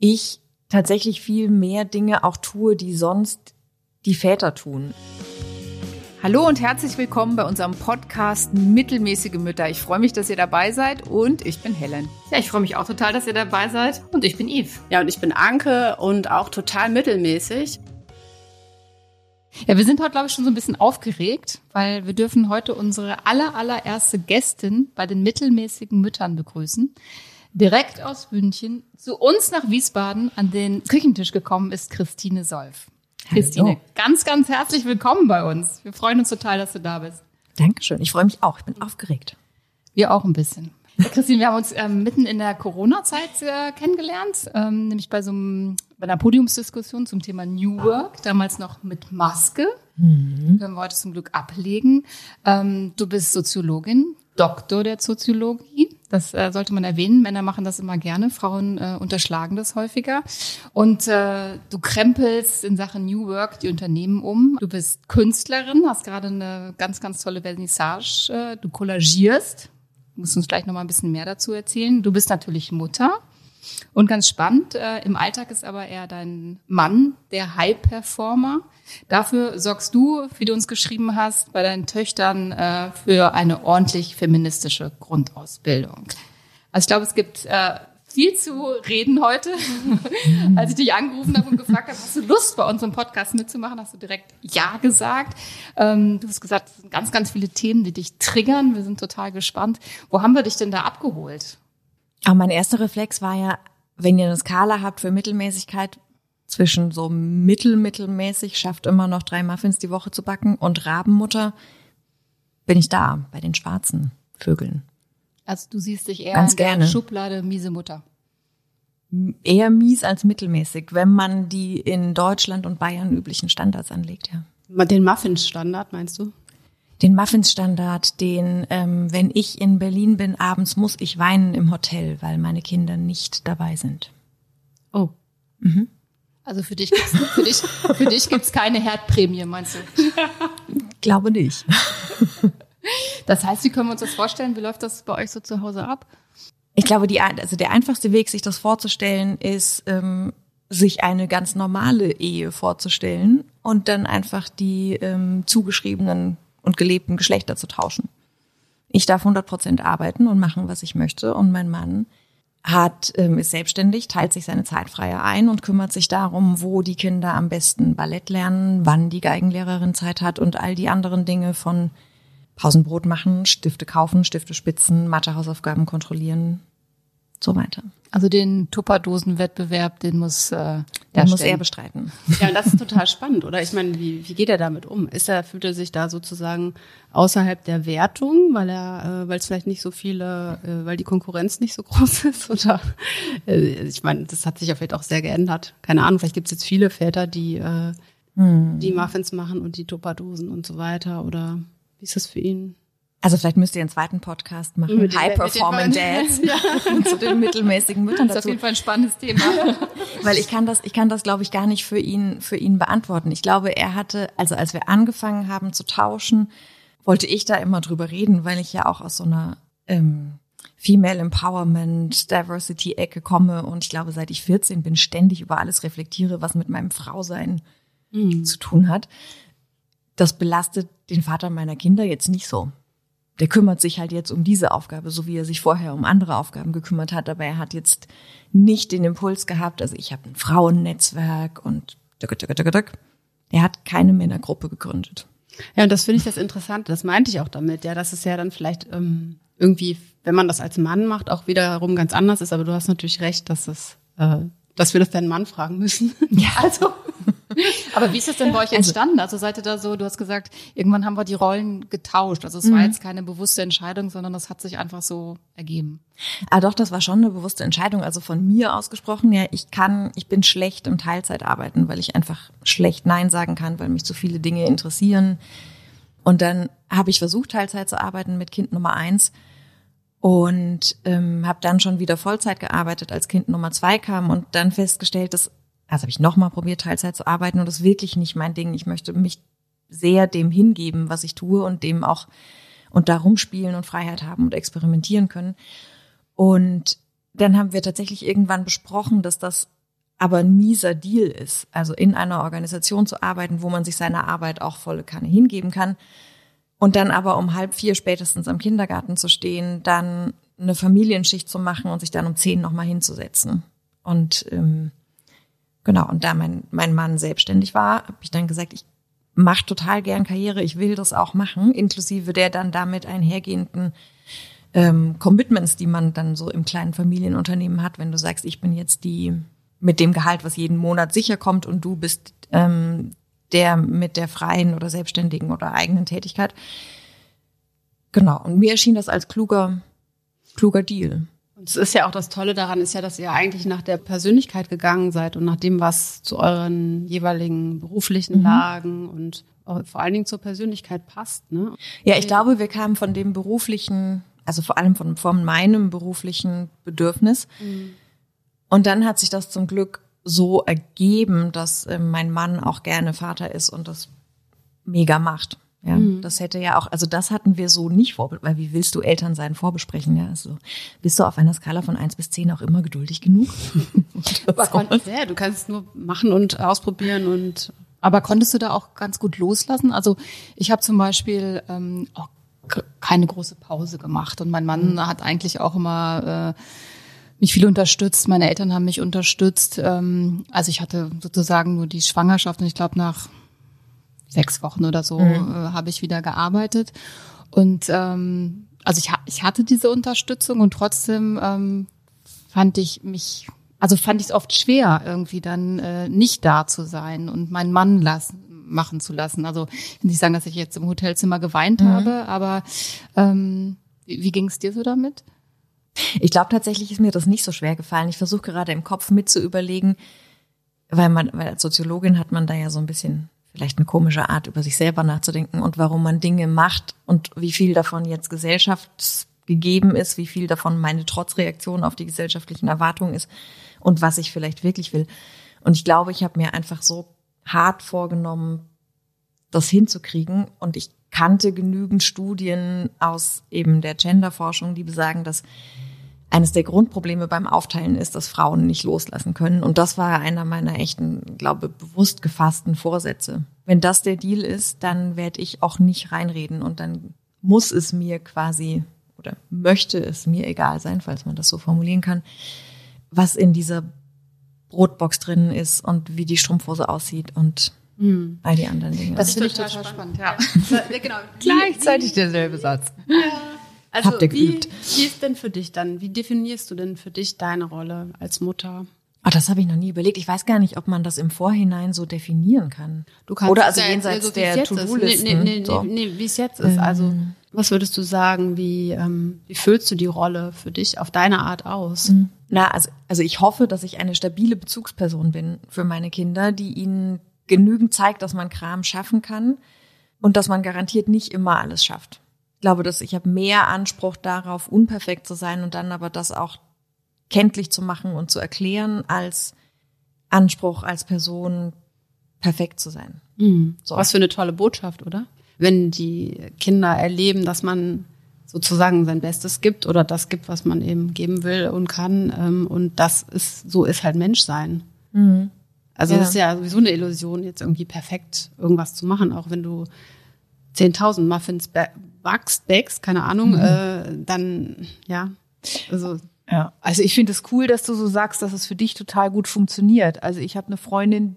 ich tatsächlich viel mehr Dinge auch tue, die sonst die Väter tun. Hallo und herzlich willkommen bei unserem Podcast Mittelmäßige Mütter. Ich freue mich, dass ihr dabei seid und ich bin Helen. Ja, ich freue mich auch total, dass ihr dabei seid und ich bin Yves. Ja, und ich bin Anke und auch total mittelmäßig. Ja, wir sind heute, glaube ich, schon so ein bisschen aufgeregt, weil wir dürfen heute unsere aller, allererste Gästin bei den mittelmäßigen Müttern begrüßen. Direkt aus München zu uns nach Wiesbaden an den Küchentisch gekommen ist Christine Solf. Christine, ganz, ganz herzlich willkommen bei uns. Wir freuen uns total, dass du da bist. Dankeschön. Ich freue mich auch. Ich bin aufgeregt. Wir auch ein bisschen. Christine, wir haben uns ähm, mitten in der Corona-Zeit äh, kennengelernt, ähm, nämlich bei so einem, bei einer Podiumsdiskussion zum Thema New Work, damals noch mit Maske. Mhm. Können wir heute zum Glück ablegen. Ähm, du bist Soziologin, Doktor der Soziologie. Das äh, sollte man erwähnen. Männer machen das immer gerne, Frauen äh, unterschlagen das häufiger. Und äh, du krempelst in Sachen New Work die Unternehmen um. Du bist Künstlerin, hast gerade eine ganz, ganz tolle Vernissage. Äh, du kollagierst. Du musst uns gleich noch mal ein bisschen mehr dazu erzählen. Du bist natürlich Mutter. Und ganz spannend, äh, im Alltag ist aber eher dein Mann der High-Performer. Dafür sorgst du, wie du uns geschrieben hast, bei deinen Töchtern äh, für eine ordentlich feministische Grundausbildung. Also ich glaube, es gibt äh, viel zu reden heute. Als ich dich angerufen habe und gefragt habe, hast du Lust, bei uns im Podcast mitzumachen, hast du direkt Ja gesagt. Ähm, du hast gesagt, es sind ganz, ganz viele Themen, die dich triggern. Wir sind total gespannt. Wo haben wir dich denn da abgeholt? Aber mein erster Reflex war ja, wenn ihr eine Skala habt für Mittelmäßigkeit, zwischen so mittelmittelmäßig, schafft immer noch drei Muffins die Woche zu backen und Rabenmutter, bin ich da bei den schwarzen Vögeln. Also du siehst dich eher Ganz in der gerne. Schublade miese Mutter. Eher mies als mittelmäßig, wenn man die in Deutschland und Bayern üblichen Standards anlegt, ja. Den Muffins-Standard meinst du? Den Muffins-Standard, den, ähm, wenn ich in Berlin bin, abends muss ich weinen im Hotel, weil meine Kinder nicht dabei sind. Oh. Mhm. Also für dich gibt's, für dich, für dich gibt's keine Herdprämie, meinst du? Glaube nicht. Das heißt, wie können wir uns das vorstellen? Wie läuft das bei euch so zu Hause ab? Ich glaube, die, also der einfachste Weg, sich das vorzustellen, ist, ähm, sich eine ganz normale Ehe vorzustellen und dann einfach die ähm, zugeschriebenen und gelebten Geschlechter zu tauschen. Ich darf 100 Prozent arbeiten und machen, was ich möchte und mein Mann hat, ähm, ist selbstständig, teilt sich seine Zeit freier ein und kümmert sich darum, wo die Kinder am besten Ballett lernen, wann die Geigenlehrerin Zeit hat und all die anderen Dinge von Pausenbrot machen, Stifte kaufen, Stifte spitzen, Mathehausaufgaben kontrollieren, so weiter. Also den Tupperdosen-Wettbewerb, den muss, äh, Der muss er bestreiten. Ja, und das ist total spannend, oder? Ich meine, wie, wie geht er damit um? Ist er, fühlt er sich da sozusagen außerhalb der Wertung, weil er, äh, weil es vielleicht nicht so viele, äh, weil die Konkurrenz nicht so groß ist? Oder äh, ich meine, das hat sich ja vielleicht auch sehr geändert. Keine Ahnung, vielleicht gibt es jetzt viele Väter, die, äh, die Muffins machen und die Tupperdosen und so weiter. Oder wie ist das für ihn? Also vielleicht müsst ihr einen zweiten Podcast machen. Mit High Performing Dads. zu den mittelmäßigen Müttern Das ist auf dazu. jeden Fall ein spannendes Thema. Weil ich kann das, ich kann das, glaube ich, gar nicht für ihn, für ihn beantworten. Ich glaube, er hatte, also als wir angefangen haben zu tauschen, wollte ich da immer drüber reden, weil ich ja auch aus so einer ähm, Female Empowerment, Diversity Ecke komme und ich glaube, seit ich 14 bin, ständig über alles reflektiere, was mit meinem Frausein zu tun hat. Das belastet den Vater meiner Kinder jetzt nicht so. Der kümmert sich halt jetzt um diese Aufgabe, so wie er sich vorher um andere Aufgaben gekümmert hat, aber er hat jetzt nicht den Impuls gehabt, also ich habe ein Frauennetzwerk und er hat keine Männergruppe gegründet. Ja, und das finde ich das Interessante. Das meinte ich auch damit, ja, dass es ja dann vielleicht ähm, irgendwie, wenn man das als Mann macht, auch wiederum ganz anders ist. Aber du hast natürlich recht, dass es, äh, dass wir das deinen Mann fragen müssen. Ja, Also Aber wie ist das denn bei euch entstanden? Also seid ihr da so, du hast gesagt, irgendwann haben wir die Rollen getauscht. Also es war jetzt keine bewusste Entscheidung, sondern das hat sich einfach so ergeben. Ah, doch, das war schon eine bewusste Entscheidung, also von mir ausgesprochen. Ja, ich kann, ich bin schlecht im Teilzeit arbeiten, weil ich einfach schlecht Nein sagen kann, weil mich zu viele Dinge interessieren. Und dann habe ich versucht, Teilzeit zu arbeiten mit Kind Nummer eins und ähm, habe dann schon wieder Vollzeit gearbeitet, als Kind Nummer zwei kam und dann festgestellt, dass, also habe ich nochmal probiert, Teilzeit zu arbeiten und das ist wirklich nicht mein Ding. Ich möchte mich sehr dem hingeben, was ich tue und dem auch und da rumspielen und Freiheit haben und experimentieren können. Und dann haben wir tatsächlich irgendwann besprochen, dass das aber ein mieser Deal ist, also in einer Organisation zu arbeiten, wo man sich seiner Arbeit auch volle Kanne hingeben kann und dann aber um halb vier spätestens am Kindergarten zu stehen, dann eine Familienschicht zu machen und sich dann um zehn nochmal hinzusetzen. Und ähm, genau, und da mein, mein Mann selbstständig war, habe ich dann gesagt, ich mache total gern Karriere, ich will das auch machen, inklusive der dann damit einhergehenden ähm, Commitments, die man dann so im kleinen Familienunternehmen hat, wenn du sagst, ich bin jetzt die mit dem Gehalt, was jeden Monat sicher kommt und du bist ähm, der mit der freien oder selbstständigen oder eigenen Tätigkeit. Genau. Und mir erschien das als kluger, kluger Deal. Und es ist ja auch das Tolle daran, ist ja, dass ihr eigentlich nach der Persönlichkeit gegangen seid und nach dem, was zu euren jeweiligen beruflichen mhm. Lagen und vor allen Dingen zur Persönlichkeit passt. Ne? Ja, ich glaube, wir kamen von dem beruflichen, also vor allem von, von meinem beruflichen Bedürfnis. Mhm. Und dann hat sich das zum Glück so ergeben, dass äh, mein Mann auch gerne Vater ist und das mega macht. Ja, mhm. das hätte ja auch, also das hatten wir so nicht vor, weil wie willst du Eltern sein vorbesprechen? Ja, also bist du auf einer Skala von eins bis zehn auch immer geduldig genug? ja, du kannst es nur machen und ausprobieren und. Aber konntest du da auch ganz gut loslassen? Also ich habe zum Beispiel ähm, auch keine große Pause gemacht und mein Mann mhm. hat eigentlich auch immer äh, mich viel unterstützt. Meine Eltern haben mich unterstützt. Ähm, also ich hatte sozusagen nur die Schwangerschaft und ich glaube nach sechs Wochen oder so mhm. äh, habe ich wieder gearbeitet. Und ähm, also ich, ich hatte diese Unterstützung und trotzdem ähm, fand ich mich, also fand ich es oft schwer, irgendwie dann äh, nicht da zu sein und meinen Mann lassen, machen zu lassen. Also ich will nicht sagen, dass ich jetzt im Hotelzimmer geweint mhm. habe, aber ähm, wie, wie ging es dir so damit? Ich glaube tatsächlich ist mir das nicht so schwer gefallen. Ich versuche gerade im Kopf mit zu überlegen, weil man, weil als Soziologin hat man da ja so ein bisschen vielleicht eine komische Art, über sich selber nachzudenken und warum man Dinge macht und wie viel davon jetzt gesellschaftsgegeben ist, wie viel davon meine Trotzreaktion auf die gesellschaftlichen Erwartungen ist und was ich vielleicht wirklich will. Und ich glaube, ich habe mir einfach so hart vorgenommen, das hinzukriegen und ich kannte genügend Studien aus eben der Genderforschung, die besagen, dass eines der Grundprobleme beim Aufteilen ist, dass Frauen nicht loslassen können. Und das war einer meiner echten, glaube bewusst gefassten Vorsätze. Wenn das der Deal ist, dann werde ich auch nicht reinreden und dann muss es mir quasi oder möchte es mir egal sein, falls man das so formulieren kann, was in dieser Brotbox drin ist und wie die Strumpfhose aussieht und Mhm. All die anderen Dinge. Das, das finde ich total spannend. spannend. Ja. ja. genau. Gleichzeitig derselbe Satz. Ja. Also Habt ihr wie, geübt. wie ist denn für dich dann? Wie definierst du denn für dich deine Rolle als Mutter? Ah, das habe ich noch nie überlegt. Ich weiß gar nicht, ob man das im Vorhinein so definieren kann. Du kannst Oder also jenseits so, der To-Do-Listen. Nee, nee, nee, so. nee, wie es jetzt ist. Also ähm. was würdest du sagen? Wie ähm, wie füllst du die Rolle für dich auf deine Art aus? Mhm. Na, also also ich hoffe, dass ich eine stabile Bezugsperson bin für meine Kinder, die ihnen genügend zeigt, dass man Kram schaffen kann und dass man garantiert nicht immer alles schafft. Ich glaube, dass ich habe mehr Anspruch darauf, unperfekt zu sein und dann aber das auch kenntlich zu machen und zu erklären, als Anspruch als Person perfekt zu sein. Mhm. So. Was für eine tolle Botschaft, oder? Wenn die Kinder erleben, dass man sozusagen sein Bestes gibt oder das gibt, was man eben geben will und kann. Ähm, und das ist, so ist halt Menschsein. Mhm. Also ja. das ist ja sowieso eine Illusion, jetzt irgendwie perfekt irgendwas zu machen, auch wenn du 10.000 Muffins backst, backst, keine Ahnung, mhm. äh, dann, ja, also. Ja, also ich finde es cool, dass du so sagst, dass es für dich total gut funktioniert. Also ich habe eine Freundin,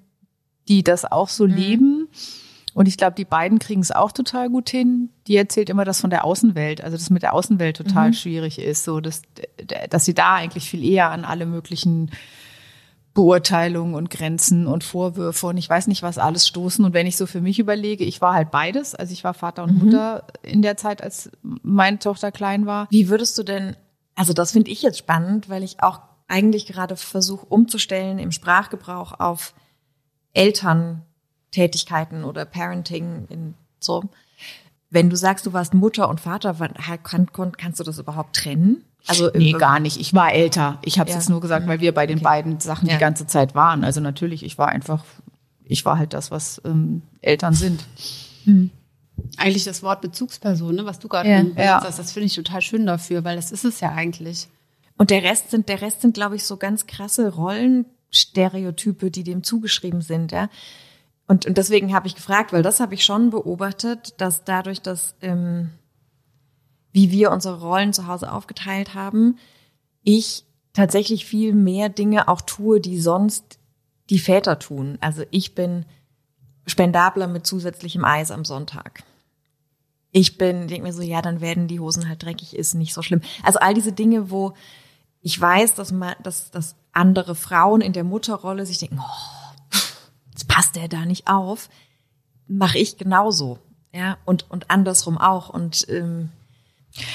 die das auch so mhm. leben. Und ich glaube, die beiden kriegen es auch total gut hin. Die erzählt immer das von der Außenwelt, also das mit der Außenwelt total mhm. schwierig ist, so dass, dass sie da eigentlich viel eher an alle möglichen Beurteilungen und Grenzen und Vorwürfe und ich weiß nicht, was alles stoßen. Und wenn ich so für mich überlege, ich war halt beides. Also ich war Vater und mhm. Mutter in der Zeit, als meine Tochter klein war. Wie würdest du denn, also das finde ich jetzt spannend, weil ich auch eigentlich gerade versuche umzustellen im Sprachgebrauch auf Elterntätigkeiten oder Parenting in so. Wenn du sagst, du warst Mutter und Vater, kann, kannst du das überhaupt trennen? Also nee, äh, gar nicht. Ich war älter. Ich habe es ja. jetzt nur gesagt, weil wir bei den okay. beiden Sachen ja. die ganze Zeit waren. Also natürlich, ich war einfach, ich war halt das, was ähm, Eltern sind. Mhm. Eigentlich das Wort Bezugsperson, ne, was du gerade ja. ja. hast, das finde ich total schön dafür, weil das ist es ja eigentlich. Und der Rest sind, der Rest sind, glaube ich, so ganz krasse Rollen, Stereotype, die dem zugeschrieben sind, ja. Und, und deswegen habe ich gefragt, weil das habe ich schon beobachtet, dass dadurch, dass ähm, wie wir unsere Rollen zu Hause aufgeteilt haben, ich tatsächlich viel mehr Dinge auch tue, die sonst die Väter tun. Also ich bin spendabler mit zusätzlichem Eis am Sonntag. Ich bin, denke mir so, ja, dann werden die Hosen halt dreckig, ist nicht so schlimm. Also all diese Dinge, wo ich weiß, dass man, dass, dass andere Frauen in der Mutterrolle sich denken, oh, passt der da nicht auf, mache ich genauso, ja, und und andersrum auch und ähm,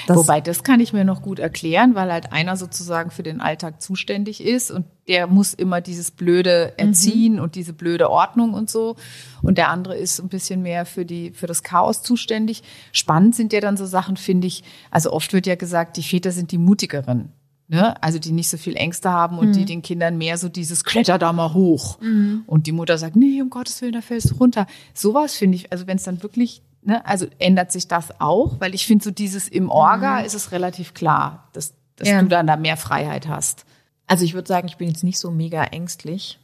das Wobei, das kann ich mir noch gut erklären, weil halt einer sozusagen für den Alltag zuständig ist und der muss immer dieses blöde erziehen mhm. und diese blöde Ordnung und so. Und der andere ist ein bisschen mehr für die, für das Chaos zuständig. Spannend sind ja dann so Sachen, finde ich. Also oft wird ja gesagt, die Väter sind die mutigeren. Ne? Also die nicht so viel Ängste haben und mhm. die den Kindern mehr so dieses Kletter da mal hoch. Mhm. Und die Mutter sagt, nee, um Gottes Willen, da fällst du runter. Sowas finde ich, also wenn es dann wirklich Ne? Also ändert sich das auch, weil ich finde, so dieses im Orga mhm. ist es relativ klar, dass, dass ja. du dann da mehr Freiheit hast. Also ich würde sagen, ich bin jetzt nicht so mega ängstlich.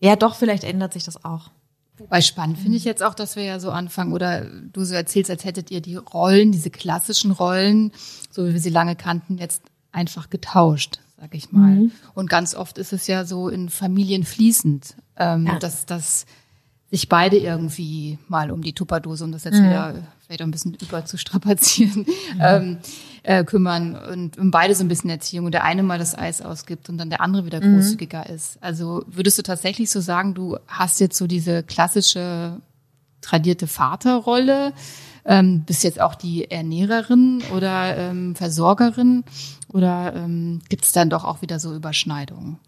Ja, doch, vielleicht ändert sich das auch. Wobei spannend finde ich jetzt auch, dass wir ja so anfangen oder du so erzählst, als hättet ihr die Rollen, diese klassischen Rollen, so wie wir sie lange kannten, jetzt einfach getauscht, sag ich mal. Mhm. Und ganz oft ist es ja so in Familien fließend, ähm, ja. dass, dass sich beide irgendwie mal um die Tupperdose, um das jetzt mhm. wieder vielleicht auch ein bisschen überzustrapazieren, mhm. ähm, äh, kümmern und, und beide so ein bisschen Erziehung und der eine mal das Eis ausgibt und dann der andere wieder mhm. großzügiger ist. Also würdest du tatsächlich so sagen, du hast jetzt so diese klassische tradierte Vaterrolle, ähm, bist jetzt auch die Ernährerin oder ähm, Versorgerin oder ähm, gibt es dann doch auch wieder so Überschneidungen?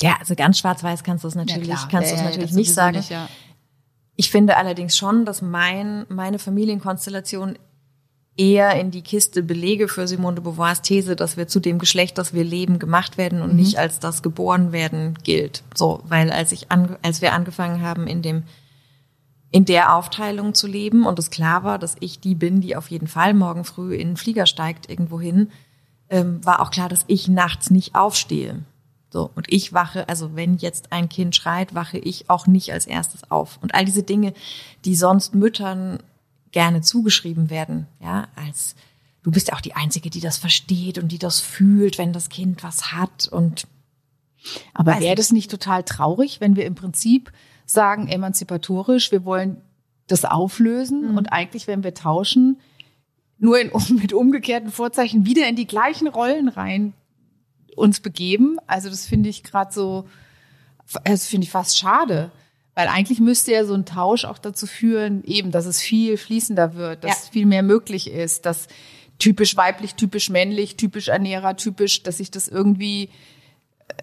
Ja, also ganz schwarz-weiß kannst du es natürlich, ja, kannst du es natürlich nicht sagen. Nicht, ja. Ich finde allerdings schon, dass mein, meine Familienkonstellation eher in die Kiste Belege für Simone de Beauvoirs These, dass wir zu dem Geschlecht, das wir leben, gemacht werden und mhm. nicht als das geboren werden gilt. So, weil als ich an, als wir angefangen haben in dem in der Aufteilung zu leben und es klar war, dass ich die bin, die auf jeden Fall morgen früh in den Flieger steigt irgendwo hin, ähm, war auch klar, dass ich nachts nicht aufstehe. So, und ich wache, also wenn jetzt ein Kind schreit, wache ich auch nicht als erstes auf. Und all diese Dinge, die sonst Müttern gerne zugeschrieben werden, ja, als du bist ja auch die Einzige, die das versteht und die das fühlt, wenn das Kind was hat und aber wäre das nicht total traurig, wenn wir im Prinzip sagen, emanzipatorisch, wir wollen das auflösen mhm. und eigentlich, wenn wir tauschen, nur in, mit umgekehrten Vorzeichen wieder in die gleichen Rollen rein uns begeben. Also das finde ich gerade so, das finde ich fast schade. Weil eigentlich müsste ja so ein Tausch auch dazu führen, eben, dass es viel fließender wird, dass ja. viel mehr möglich ist, dass typisch weiblich, typisch männlich, typisch Ernährer, typisch, dass sich das irgendwie, äh,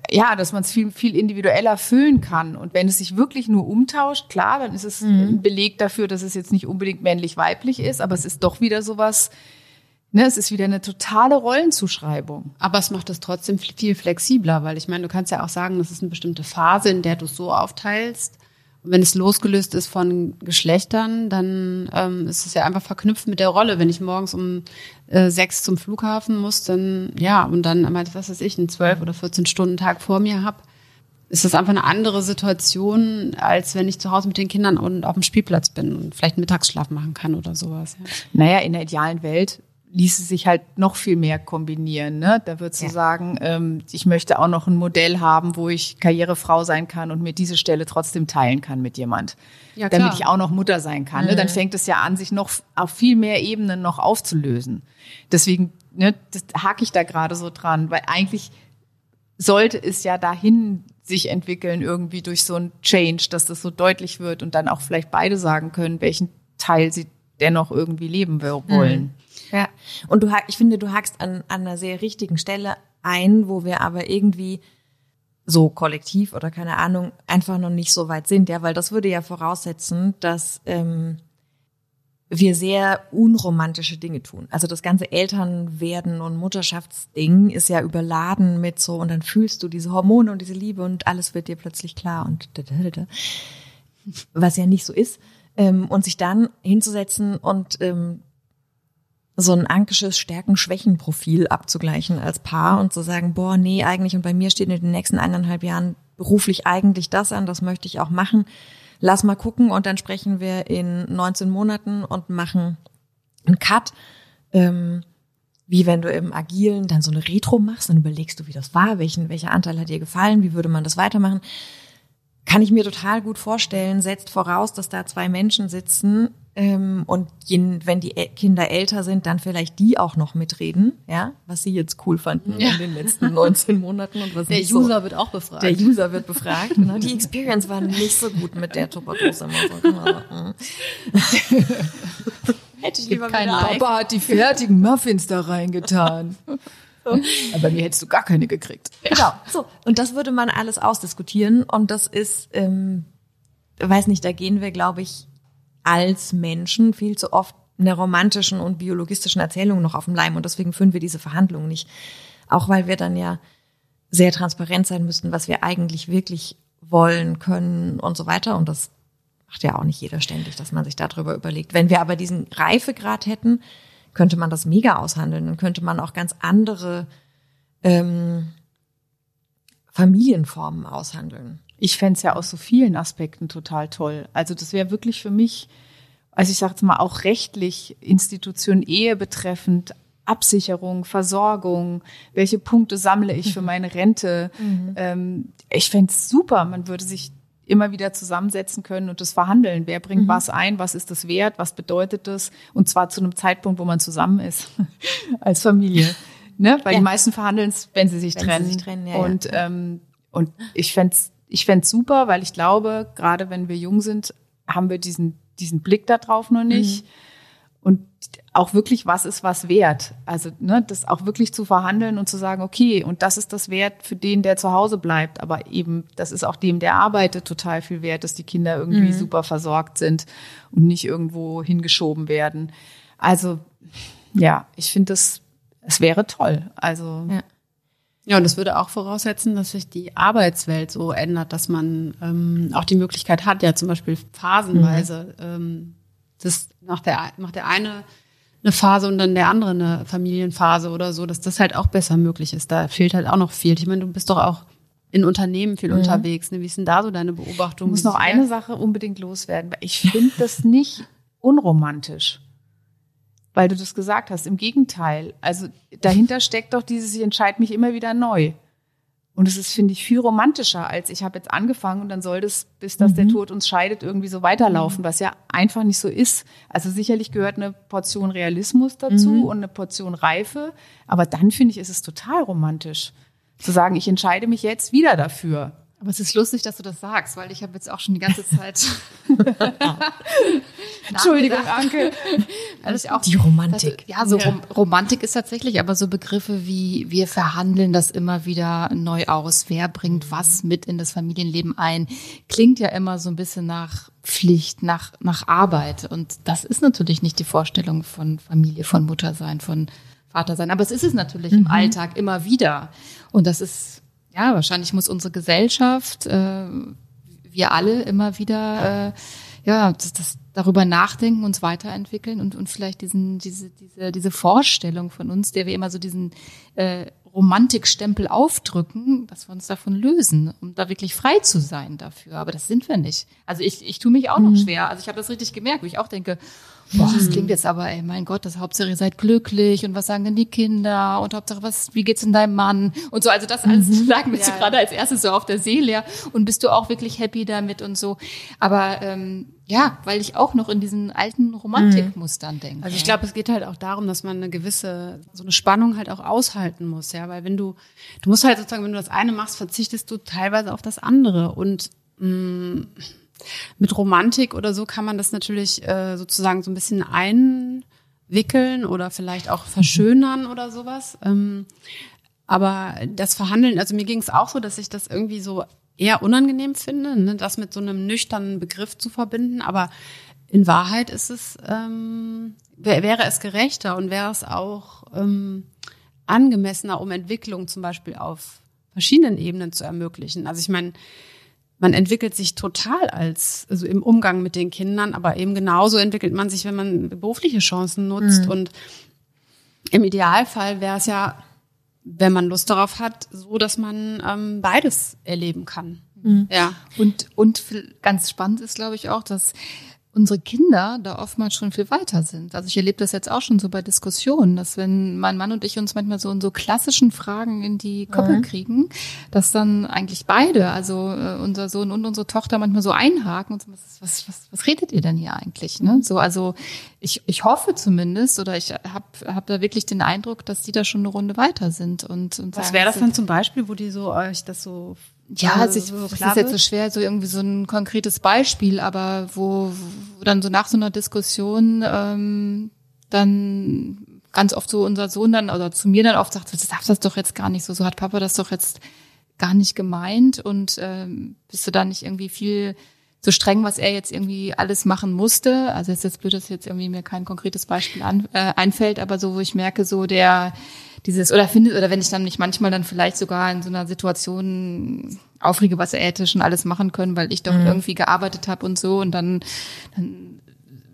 ja, dass man es viel, viel individueller füllen kann. Und wenn es sich wirklich nur umtauscht, klar, dann ist es mhm. ein Beleg dafür, dass es jetzt nicht unbedingt männlich-weiblich ist, aber es ist doch wieder sowas, Ne, es ist wieder eine totale Rollenzuschreibung. Aber es macht es trotzdem viel flexibler, weil ich meine, du kannst ja auch sagen, das ist eine bestimmte Phase, in der du es so aufteilst. Wenn es losgelöst ist von Geschlechtern, dann ähm, ist es ja einfach verknüpft mit der Rolle. Wenn ich morgens um äh, sechs zum Flughafen muss, dann ja, und dann, was weiß ich, einen zwölf oder 14 Stunden Tag vor mir habe, ist das einfach eine andere Situation, als wenn ich zu Hause mit den Kindern und auf dem Spielplatz bin und vielleicht einen Mittagsschlaf machen kann oder sowas. Ja. Naja, in der idealen Welt ließe sich halt noch viel mehr kombinieren. Ne? Da würdest du ja. sagen, ähm, ich möchte auch noch ein Modell haben, wo ich Karrierefrau sein kann und mir diese Stelle trotzdem teilen kann mit jemand. Ja, klar. damit ich auch noch Mutter sein kann. Mhm. Ne? Dann mhm. fängt es ja an, sich noch auf viel mehr Ebenen noch aufzulösen. Deswegen ne, das hake ich da gerade so dran, weil eigentlich sollte es ja dahin sich entwickeln, irgendwie durch so ein Change, dass das so deutlich wird und dann auch vielleicht beide sagen können, welchen Teil sie dennoch irgendwie leben wollen. Mhm. Ja, und du, ich finde, du hakst an, an einer sehr richtigen Stelle ein, wo wir aber irgendwie so kollektiv oder keine Ahnung einfach noch nicht so weit sind, ja, weil das würde ja voraussetzen, dass ähm, wir sehr unromantische Dinge tun. Also das ganze Elternwerden und Mutterschaftsding ist ja überladen mit so und dann fühlst du diese Hormone und diese Liebe und alles wird dir plötzlich klar und was ja nicht so ist. Ähm, und sich dann hinzusetzen und ähm, so ein ankisches Stärken-Schwächen-Profil abzugleichen als Paar und zu sagen, boah, nee, eigentlich und bei mir steht in den nächsten eineinhalb Jahren beruflich eigentlich das an, das möchte ich auch machen. Lass mal gucken und dann sprechen wir in 19 Monaten und machen einen Cut. Ähm, wie wenn du im Agilen dann so eine Retro machst, dann überlegst du, wie das war, welchen, welcher Anteil hat dir gefallen, wie würde man das weitermachen. Kann ich mir total gut vorstellen, setzt voraus, dass da zwei Menschen sitzen und je, wenn die Kinder älter sind, dann vielleicht die auch noch mitreden, ja, was sie jetzt cool fanden ja. in den letzten 19 Monaten und was Der User so. wird auch befragt. Der User wird befragt. Genau. Die Experience war nicht so gut mit der Tupperdose. Hätte ich lieber keinen Papa hat die fertigen Muffins da reingetan. So. Aber mir hättest du gar keine gekriegt. Genau. So. Und das würde man alles ausdiskutieren. Und das ist, ähm, weiß nicht, da gehen wir, glaube ich, als Menschen viel zu oft einer romantischen und biologistischen Erzählung noch auf dem Leim. Und deswegen führen wir diese Verhandlungen nicht. Auch weil wir dann ja sehr transparent sein müssten, was wir eigentlich wirklich wollen können und so weiter. Und das macht ja auch nicht jeder ständig, dass man sich darüber überlegt. Wenn wir aber diesen Reifegrad hätten, könnte man das mega aushandeln. Dann könnte man auch ganz andere ähm, Familienformen aushandeln. Ich fände es ja aus so vielen Aspekten total toll. Also das wäre wirklich für mich, also ich sage jetzt mal auch rechtlich, Institution Ehe betreffend, Absicherung, Versorgung, welche Punkte sammle ich für meine Rente. Mhm. Ähm, ich fände es super, man würde sich immer wieder zusammensetzen können und das verhandeln. Wer bringt mhm. was ein? Was ist das wert? Was bedeutet das? Und zwar zu einem Zeitpunkt, wo man zusammen ist, als Familie. Ne? Weil ja. die meisten verhandeln es, wenn sie sich wenn trennen. Sie sich trennen ja, und, ja. Ähm, und ich fände ich fänd's super, weil ich glaube, gerade wenn wir jung sind, haben wir diesen, diesen Blick da drauf noch nicht. Mhm und auch wirklich, was ist was wert? Also ne, das auch wirklich zu verhandeln und zu sagen, okay, und das ist das Wert für den, der zu Hause bleibt, aber eben, das ist auch dem, der arbeitet, total viel wert, dass die Kinder irgendwie mhm. super versorgt sind und nicht irgendwo hingeschoben werden. Also ja, ich finde das, es wäre toll. Also ja. Ja, und das würde auch voraussetzen, dass sich die Arbeitswelt so ändert, dass man ähm, auch die Möglichkeit hat, ja zum Beispiel phasenweise mhm. ähm, das macht der, macht der eine eine Phase und dann der andere eine Familienphase oder so, dass das halt auch besser möglich ist. Da fehlt halt auch noch viel. Ich meine, du bist doch auch in Unternehmen viel mhm. unterwegs. Ne? Wie ist denn da so deine Beobachtung? Ich muss noch eine Sache unbedingt loswerden. Ich finde das nicht unromantisch, weil du das gesagt hast. Im Gegenteil. Also dahinter steckt doch dieses, ich entscheide mich immer wieder neu. Und es ist, finde ich, viel romantischer, als ich habe jetzt angefangen und dann soll das, bis dass mhm. der Tod uns scheidet, irgendwie so weiterlaufen, mhm. was ja einfach nicht so ist. Also sicherlich gehört eine Portion Realismus dazu mhm. und eine Portion Reife. Aber dann finde ich, ist es total romantisch zu sagen, ich entscheide mich jetzt wieder dafür. Aber es ist lustig, dass du das sagst, weil ich habe jetzt auch schon die ganze Zeit. Entschuldigung, Anke. Also auch, die Romantik. Das, ja, so ja. Romantik ist tatsächlich, aber so Begriffe wie wir verhandeln das immer wieder neu aus. Wer bringt was mit in das Familienleben ein? Klingt ja immer so ein bisschen nach Pflicht, nach, nach Arbeit. Und das ist natürlich nicht die Vorstellung von Familie, von Mutter sein, von Vater sein. Aber es ist es natürlich mhm. im Alltag immer wieder. Und das ist ja, wahrscheinlich muss unsere Gesellschaft, äh, wir alle immer wieder, äh, ja, das, das darüber nachdenken, uns weiterentwickeln und, und vielleicht diesen, diese, diese, diese Vorstellung von uns, der wir immer so diesen äh, Romantikstempel aufdrücken, dass wir uns davon lösen, um da wirklich frei zu sein dafür. Aber das sind wir nicht. Also ich, ich tue mich auch noch mhm. schwer. Also ich habe das richtig gemerkt, wo ich auch denke, Boah, das klingt jetzt aber, ey, mein Gott, das Hauptsache ihr seid glücklich und was sagen denn die Kinder und Hauptsache was, wie geht's denn deinem Mann und so. Also das alles mhm. lag mir ja. so gerade als erstes so auf der Seele ja. und bist du auch wirklich happy damit und so. Aber ähm, ja, weil ich auch noch in diesen alten Romantikmustern mhm. denke. Also ich glaube, es geht halt auch darum, dass man eine gewisse, so eine Spannung halt auch aushalten muss, ja, weil wenn du, du musst halt sozusagen, wenn du das eine machst, verzichtest du teilweise auf das andere und mh, mm, mit Romantik oder so kann man das natürlich äh, sozusagen so ein bisschen einwickeln oder vielleicht auch verschönern oder sowas. Ähm, aber das Verhandeln, also mir ging es auch so, dass ich das irgendwie so eher unangenehm finde, ne, das mit so einem nüchternen Begriff zu verbinden. Aber in Wahrheit ist es, ähm, wäre es gerechter und wäre es auch ähm, angemessener, um Entwicklung zum Beispiel auf verschiedenen Ebenen zu ermöglichen. Also ich meine, man entwickelt sich total als, also im Umgang mit den Kindern, aber eben genauso entwickelt man sich, wenn man berufliche Chancen nutzt. Mhm. Und im Idealfall wäre es ja, wenn man Lust darauf hat, so, dass man ähm, beides erleben kann. Mhm. Ja. Und, und ganz spannend ist, glaube ich, auch, dass unsere Kinder da oftmals schon viel weiter sind. Also ich erlebe das jetzt auch schon so bei Diskussionen, dass wenn mein Mann und ich uns manchmal so in so klassischen Fragen in die Koppel mhm. kriegen, dass dann eigentlich beide, also äh, unser Sohn und unsere Tochter manchmal so einhaken und so, was, was, was, was redet ihr denn hier eigentlich? Ne? So, also ich, ich hoffe zumindest oder ich habe hab da wirklich den Eindruck, dass die da schon eine Runde weiter sind. Und, und was wäre das dann zum Beispiel, wo die so euch das so ja, also es ist jetzt so schwer, so irgendwie so ein konkretes Beispiel, aber wo, wo dann so nach so einer Diskussion ähm, dann ganz oft so unser Sohn dann oder zu mir dann oft sagt, das darfst das doch jetzt gar nicht so, so hat Papa das doch jetzt gar nicht gemeint und ähm, bist du da nicht irgendwie viel so streng, was er jetzt irgendwie alles machen musste. Also es ist jetzt blöd, dass jetzt irgendwie mir kein konkretes Beispiel an, äh, einfällt, aber so, wo ich merke, so der dieses, oder findet, oder wenn ich dann mich manchmal dann vielleicht sogar in so einer Situation aufrege, was hätte schon alles machen können, weil ich doch mhm. irgendwie gearbeitet habe und so und dann, dann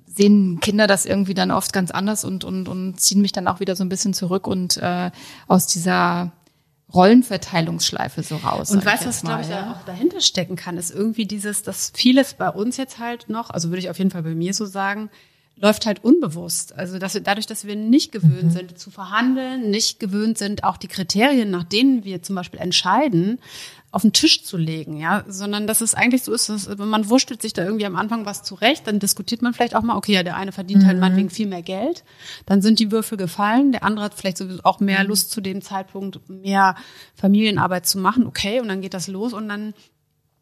sehen Kinder das irgendwie dann oft ganz anders und, und, und ziehen mich dann auch wieder so ein bisschen zurück und äh, aus dieser Rollenverteilungsschleife so raus. Und weißt du, was, glaube ich, ja? auch dahinter stecken kann, ist irgendwie dieses, dass vieles bei uns jetzt halt noch, also würde ich auf jeden Fall bei mir so sagen, läuft halt unbewusst. Also dass wir, dadurch, dass wir nicht gewöhnt mhm. sind zu verhandeln, nicht gewöhnt sind, auch die Kriterien, nach denen wir zum Beispiel entscheiden, auf den Tisch zu legen, ja, sondern dass es eigentlich so ist, dass man wurschtelt sich da irgendwie am Anfang was zurecht, dann diskutiert man vielleicht auch mal, okay, ja, der eine verdient halt mhm. halt meinetwegen viel mehr Geld, dann sind die Würfel gefallen, der andere hat vielleicht sowieso auch mehr mhm. Lust zu dem Zeitpunkt, mehr Familienarbeit zu machen, okay, und dann geht das los und dann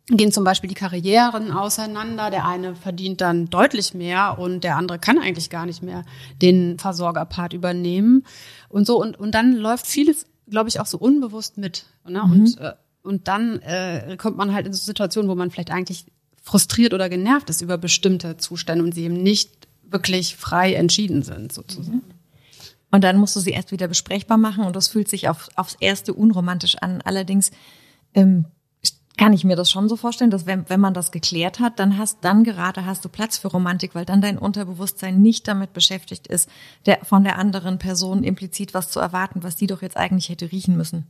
gehen zum Beispiel die Karrieren auseinander. Der eine verdient dann deutlich mehr und der andere kann eigentlich gar nicht mehr den Versorgerpart übernehmen und so. Und, und dann läuft vieles, glaube ich, auch so unbewusst mit. Ne? Mhm. Und, äh, und dann äh, kommt man halt in so Situationen, wo man vielleicht eigentlich frustriert oder genervt ist über bestimmte Zustände und sie eben nicht wirklich frei entschieden sind, sozusagen. Mhm. Und dann musst du sie erst wieder besprechbar machen und das fühlt sich auf, aufs erste unromantisch an. Allerdings ähm, kann ich mir das schon so vorstellen, dass wenn, wenn man das geklärt hat, dann hast, dann gerade hast du Platz für Romantik, weil dann dein Unterbewusstsein nicht damit beschäftigt ist, der, von der anderen Person implizit was zu erwarten, was die doch jetzt eigentlich hätte riechen müssen.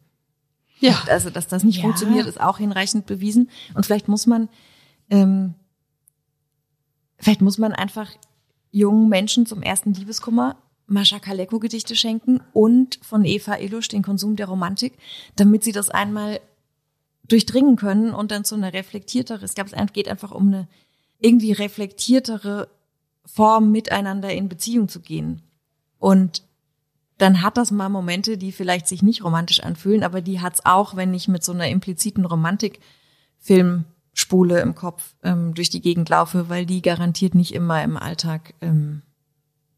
Ja. Also, dass das nicht ja. funktioniert, ist auch hinreichend bewiesen. Und vielleicht muss man, ähm, vielleicht muss man einfach jungen Menschen zum ersten Liebeskummer Mascha Kaleko Gedichte schenken und von Eva Illusch den Konsum der Romantik, damit sie das einmal durchdringen können und dann zu einer reflektiertere, ich glaube, es geht einfach um eine irgendwie reflektiertere Form miteinander in Beziehung zu gehen. Und dann hat das mal Momente, die vielleicht sich nicht romantisch anfühlen, aber die hat's auch, wenn ich mit so einer impliziten Romantikfilmspule im Kopf ähm, durch die Gegend laufe, weil die garantiert nicht immer im Alltag ähm,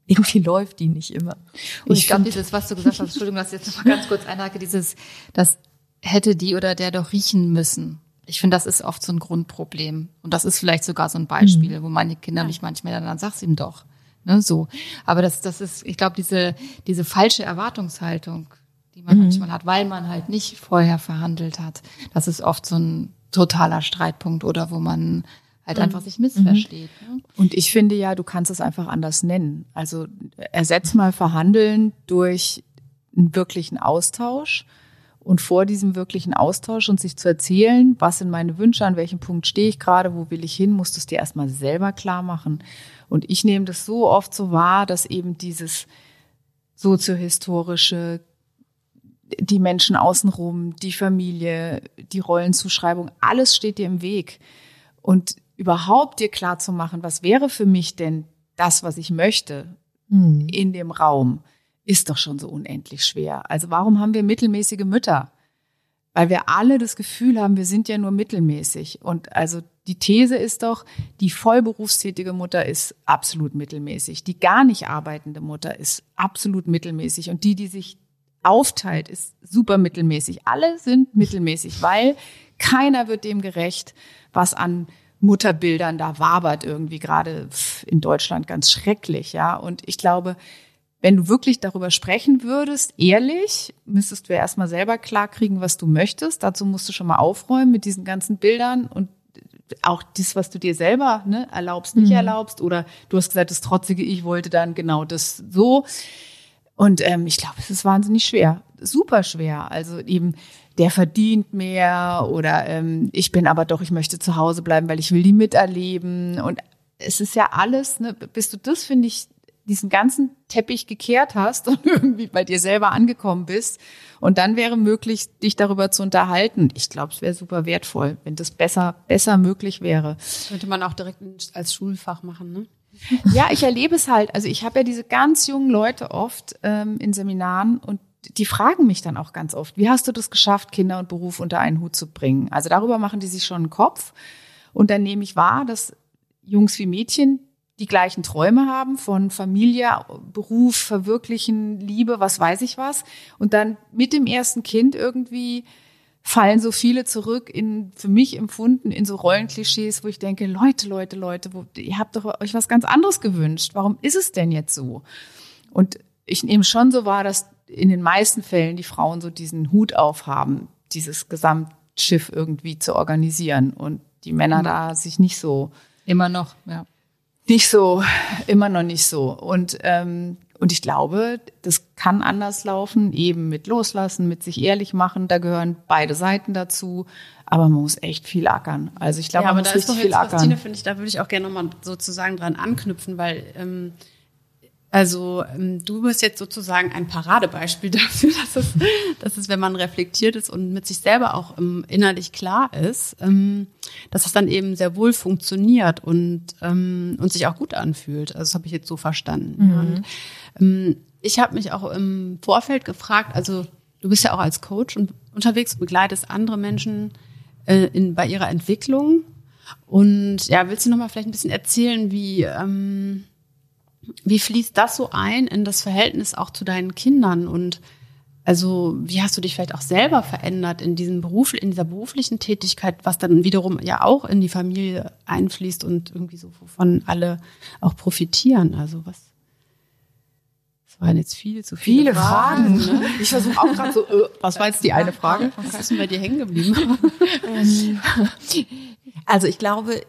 irgendwie läuft die nicht immer. Und ich, ich glaube, dieses, was du gesagt hast, Entschuldigung, dass ich jetzt noch mal ganz kurz einhake, dieses, dass hätte die oder der doch riechen müssen. Ich finde, das ist oft so ein Grundproblem. Und das ist vielleicht sogar so ein Beispiel, mhm. wo meine Kinder mich manchmal dann, dann sag's ihm doch. Ne, so. Aber das, das ist, ich glaube, diese, diese falsche Erwartungshaltung, die man mhm. manchmal hat, weil man halt nicht vorher verhandelt hat, das ist oft so ein totaler Streitpunkt oder wo man halt einfach sich missversteht. Mhm. Ne? Und ich finde ja, du kannst es einfach anders nennen. Also ersetz mal Verhandeln durch einen wirklichen Austausch und vor diesem wirklichen Austausch und sich zu erzählen, was sind meine Wünsche, an welchem Punkt stehe ich gerade, wo will ich hin, musst du es dir erstmal selber klar machen. Und ich nehme das so oft so wahr, dass eben dieses soziohistorische, die Menschen außenrum, die Familie, die Rollenzuschreibung, alles steht dir im Weg. Und überhaupt dir klar zu machen, was wäre für mich denn das, was ich möchte hm. in dem Raum ist doch schon so unendlich schwer. Also warum haben wir mittelmäßige Mütter? Weil wir alle das Gefühl haben, wir sind ja nur mittelmäßig. Und also die These ist doch, die vollberufstätige Mutter ist absolut mittelmäßig. Die gar nicht arbeitende Mutter ist absolut mittelmäßig. Und die, die sich aufteilt, ist super mittelmäßig. Alle sind mittelmäßig, weil keiner wird dem gerecht, was an Mutterbildern da wabert irgendwie gerade in Deutschland ganz schrecklich, ja. Und ich glaube, wenn du wirklich darüber sprechen würdest, ehrlich, müsstest du ja erstmal selber klarkriegen, was du möchtest. Dazu musst du schon mal aufräumen mit diesen ganzen Bildern und auch das, was du dir selber ne, erlaubst, nicht mhm. erlaubst. Oder du hast gesagt, das trotzige Ich wollte dann genau das so. Und ähm, ich glaube, es ist wahnsinnig schwer, super schwer. Also eben der verdient mehr oder ähm, ich bin aber doch, ich möchte zu Hause bleiben, weil ich will die miterleben. Und es ist ja alles, ne, bis du das, finde ich, diesen ganzen Teppich gekehrt hast und irgendwie bei dir selber angekommen bist. Und dann wäre möglich, dich darüber zu unterhalten. Ich glaube, es wäre super wertvoll, wenn das besser, besser möglich wäre. Könnte man auch direkt als Schulfach machen, ne? Ja, ich erlebe es halt. Also ich habe ja diese ganz jungen Leute oft ähm, in Seminaren und die fragen mich dann auch ganz oft, wie hast du das geschafft, Kinder und Beruf unter einen Hut zu bringen? Also darüber machen die sich schon einen Kopf. Und dann nehme ich wahr, dass Jungs wie Mädchen die gleichen Träume haben von Familie, Beruf, Verwirklichen, Liebe, was weiß ich was. Und dann mit dem ersten Kind irgendwie fallen so viele zurück in, für mich empfunden, in so Rollenklischees, wo ich denke, Leute, Leute, Leute, wo, ihr habt doch euch was ganz anderes gewünscht. Warum ist es denn jetzt so? Und ich nehme schon so wahr, dass in den meisten Fällen die Frauen so diesen Hut aufhaben, dieses Gesamtschiff irgendwie zu organisieren und die Männer mhm. da sich nicht so. Immer noch, ja. Nicht so, immer noch nicht so. Und ähm, und ich glaube, das kann anders laufen, eben mit Loslassen, mit sich ehrlich machen. Da gehören beide Seiten dazu. Aber man muss echt viel ackern. Also ich glaube, ja, man muss richtig viel ackern. Christine, finde ich, da würde ich auch gerne nochmal sozusagen dran anknüpfen, weil ähm, also ähm, du bist jetzt sozusagen ein Paradebeispiel dafür, dass es, dass es, wenn man reflektiert ist und mit sich selber auch ähm, innerlich klar ist, ähm, dass es dann eben sehr wohl funktioniert und, und sich auch gut anfühlt. Also das habe ich jetzt so verstanden. Mhm. Und, ich habe mich auch im Vorfeld gefragt, also du bist ja auch als Coach und unterwegs, begleitest andere Menschen äh, in, bei ihrer Entwicklung. Und ja, willst du noch mal vielleicht ein bisschen erzählen, wie wie fließt das so ein in das Verhältnis auch zu deinen Kindern und also wie hast du dich vielleicht auch selber verändert in diesem Beruf, in dieser beruflichen Tätigkeit, was dann wiederum ja auch in die Familie einfließt und irgendwie so wovon alle auch profitieren? Also was? Das waren jetzt viel zu viele, viele Fragen. Fragen ne? Ich versuche auch gerade so. Äh, was war jetzt die eine Frage? Was ist denn bei dir hängen geblieben? also ich glaube,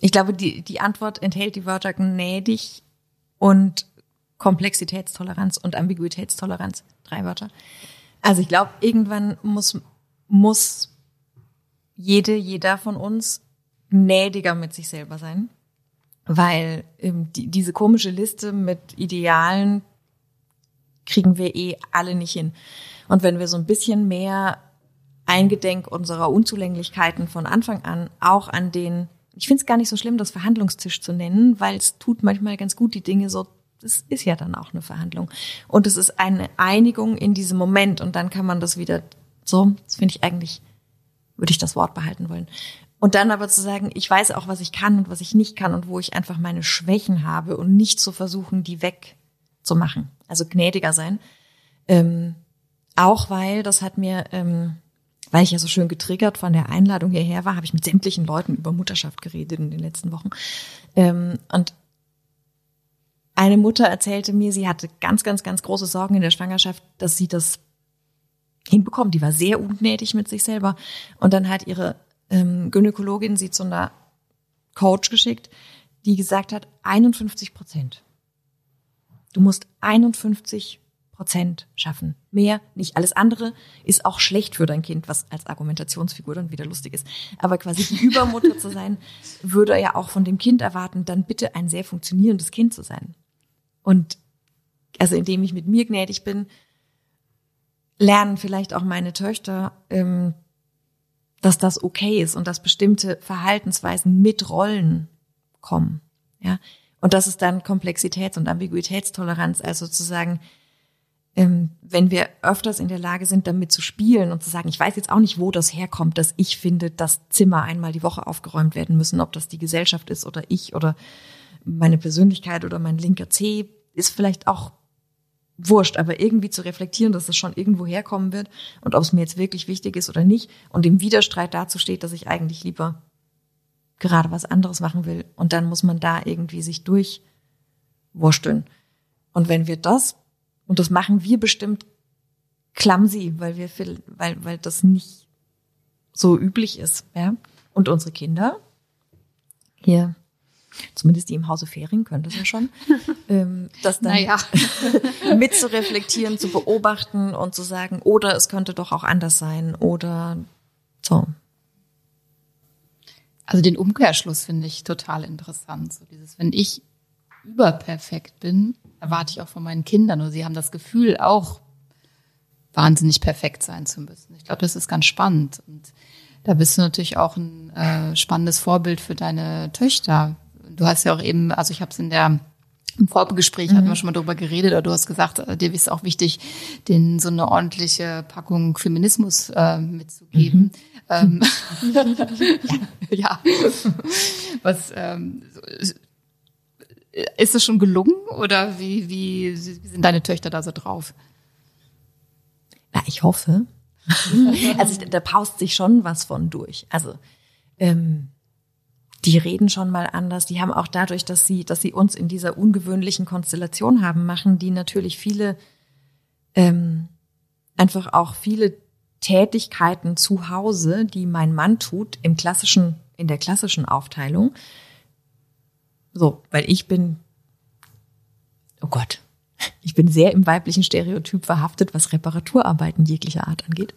ich glaube, die, die Antwort enthält die Wörter gnädig, und Komplexitätstoleranz und Ambiguitätstoleranz. Drei Wörter. Also ich glaube, irgendwann muss, muss jede, jeder von uns gnädiger mit sich selber sein, weil ähm, die, diese komische Liste mit Idealen kriegen wir eh alle nicht hin. Und wenn wir so ein bisschen mehr eingedenk unserer Unzulänglichkeiten von Anfang an auch an den ich finde es gar nicht so schlimm, das Verhandlungstisch zu nennen, weil es tut manchmal ganz gut, die Dinge so, das ist ja dann auch eine Verhandlung. Und es ist eine Einigung in diesem Moment und dann kann man das wieder so, das finde ich eigentlich, würde ich das Wort behalten wollen. Und dann aber zu sagen, ich weiß auch, was ich kann und was ich nicht kann und wo ich einfach meine Schwächen habe und nicht zu versuchen, die wegzumachen. Also gnädiger sein. Ähm, auch weil, das hat mir ähm, weil ich ja so schön getriggert von der Einladung hierher war, habe ich mit sämtlichen Leuten über Mutterschaft geredet in den letzten Wochen. Ähm, und eine Mutter erzählte mir, sie hatte ganz, ganz, ganz große Sorgen in der Schwangerschaft, dass sie das hinbekommt. Die war sehr ungnädig mit sich selber. Und dann hat ihre ähm, Gynäkologin sie zu einer Coach geschickt, die gesagt hat, 51 Prozent. Du musst 51 Prozent schaffen. Mehr nicht. Alles andere ist auch schlecht für dein Kind, was als Argumentationsfigur dann wieder lustig ist. Aber quasi die Übermutter zu sein, würde ja auch von dem Kind erwarten, dann bitte ein sehr funktionierendes Kind zu sein. Und also indem ich mit mir gnädig bin, lernen vielleicht auch meine Töchter, ähm, dass das okay ist und dass bestimmte Verhaltensweisen mit Rollen kommen. Ja. Und das ist dann Komplexitäts- und Ambiguitätstoleranz, also zu sagen, ähm, wenn wir öfters in der Lage sind, damit zu spielen und zu sagen, ich weiß jetzt auch nicht, wo das herkommt, dass ich finde, dass Zimmer einmal die Woche aufgeräumt werden müssen, ob das die Gesellschaft ist oder ich oder meine Persönlichkeit oder mein linker C, ist vielleicht auch wurscht, aber irgendwie zu reflektieren, dass das schon irgendwo herkommen wird und ob es mir jetzt wirklich wichtig ist oder nicht und im Widerstreit dazu steht, dass ich eigentlich lieber gerade was anderes machen will und dann muss man da irgendwie sich durchwursteln. Und wenn wir das und das machen wir bestimmt clumsy, weil wir, weil, weil das nicht so üblich ist, ja. Und unsere Kinder, hier zumindest die im Hause Fering können das ja schon, ähm, das dann Naja. mit zu reflektieren, zu beobachten und zu sagen, oder es könnte doch auch anders sein oder so. Also den Umkehrschluss finde ich total interessant. So dieses, wenn ich überperfekt bin, erwarte ich auch von meinen Kindern oder sie haben das Gefühl, auch wahnsinnig perfekt sein zu müssen. Ich glaube, das ist ganz spannend. Und da bist du natürlich auch ein äh, spannendes Vorbild für deine Töchter. Du hast ja auch eben, also ich habe es in der im Vorgespräch hatten wir schon mal darüber geredet, aber du hast gesagt, äh, dir ist auch wichtig, denen so eine ordentliche Packung Feminismus äh, mitzugeben. Ähm, ja. Was ähm, ist es schon gelungen oder wie, wie, sind deine Töchter da so drauf? Na, ich hoffe. also da paust sich schon was von durch. Also ähm, die reden schon mal anders. Die haben auch dadurch, dass sie, dass sie uns in dieser ungewöhnlichen Konstellation haben, machen die natürlich viele ähm, einfach auch viele Tätigkeiten zu Hause, die mein Mann tut im klassischen, in der klassischen Aufteilung. So, weil ich bin, oh Gott, ich bin sehr im weiblichen Stereotyp verhaftet, was Reparaturarbeiten jeglicher Art angeht.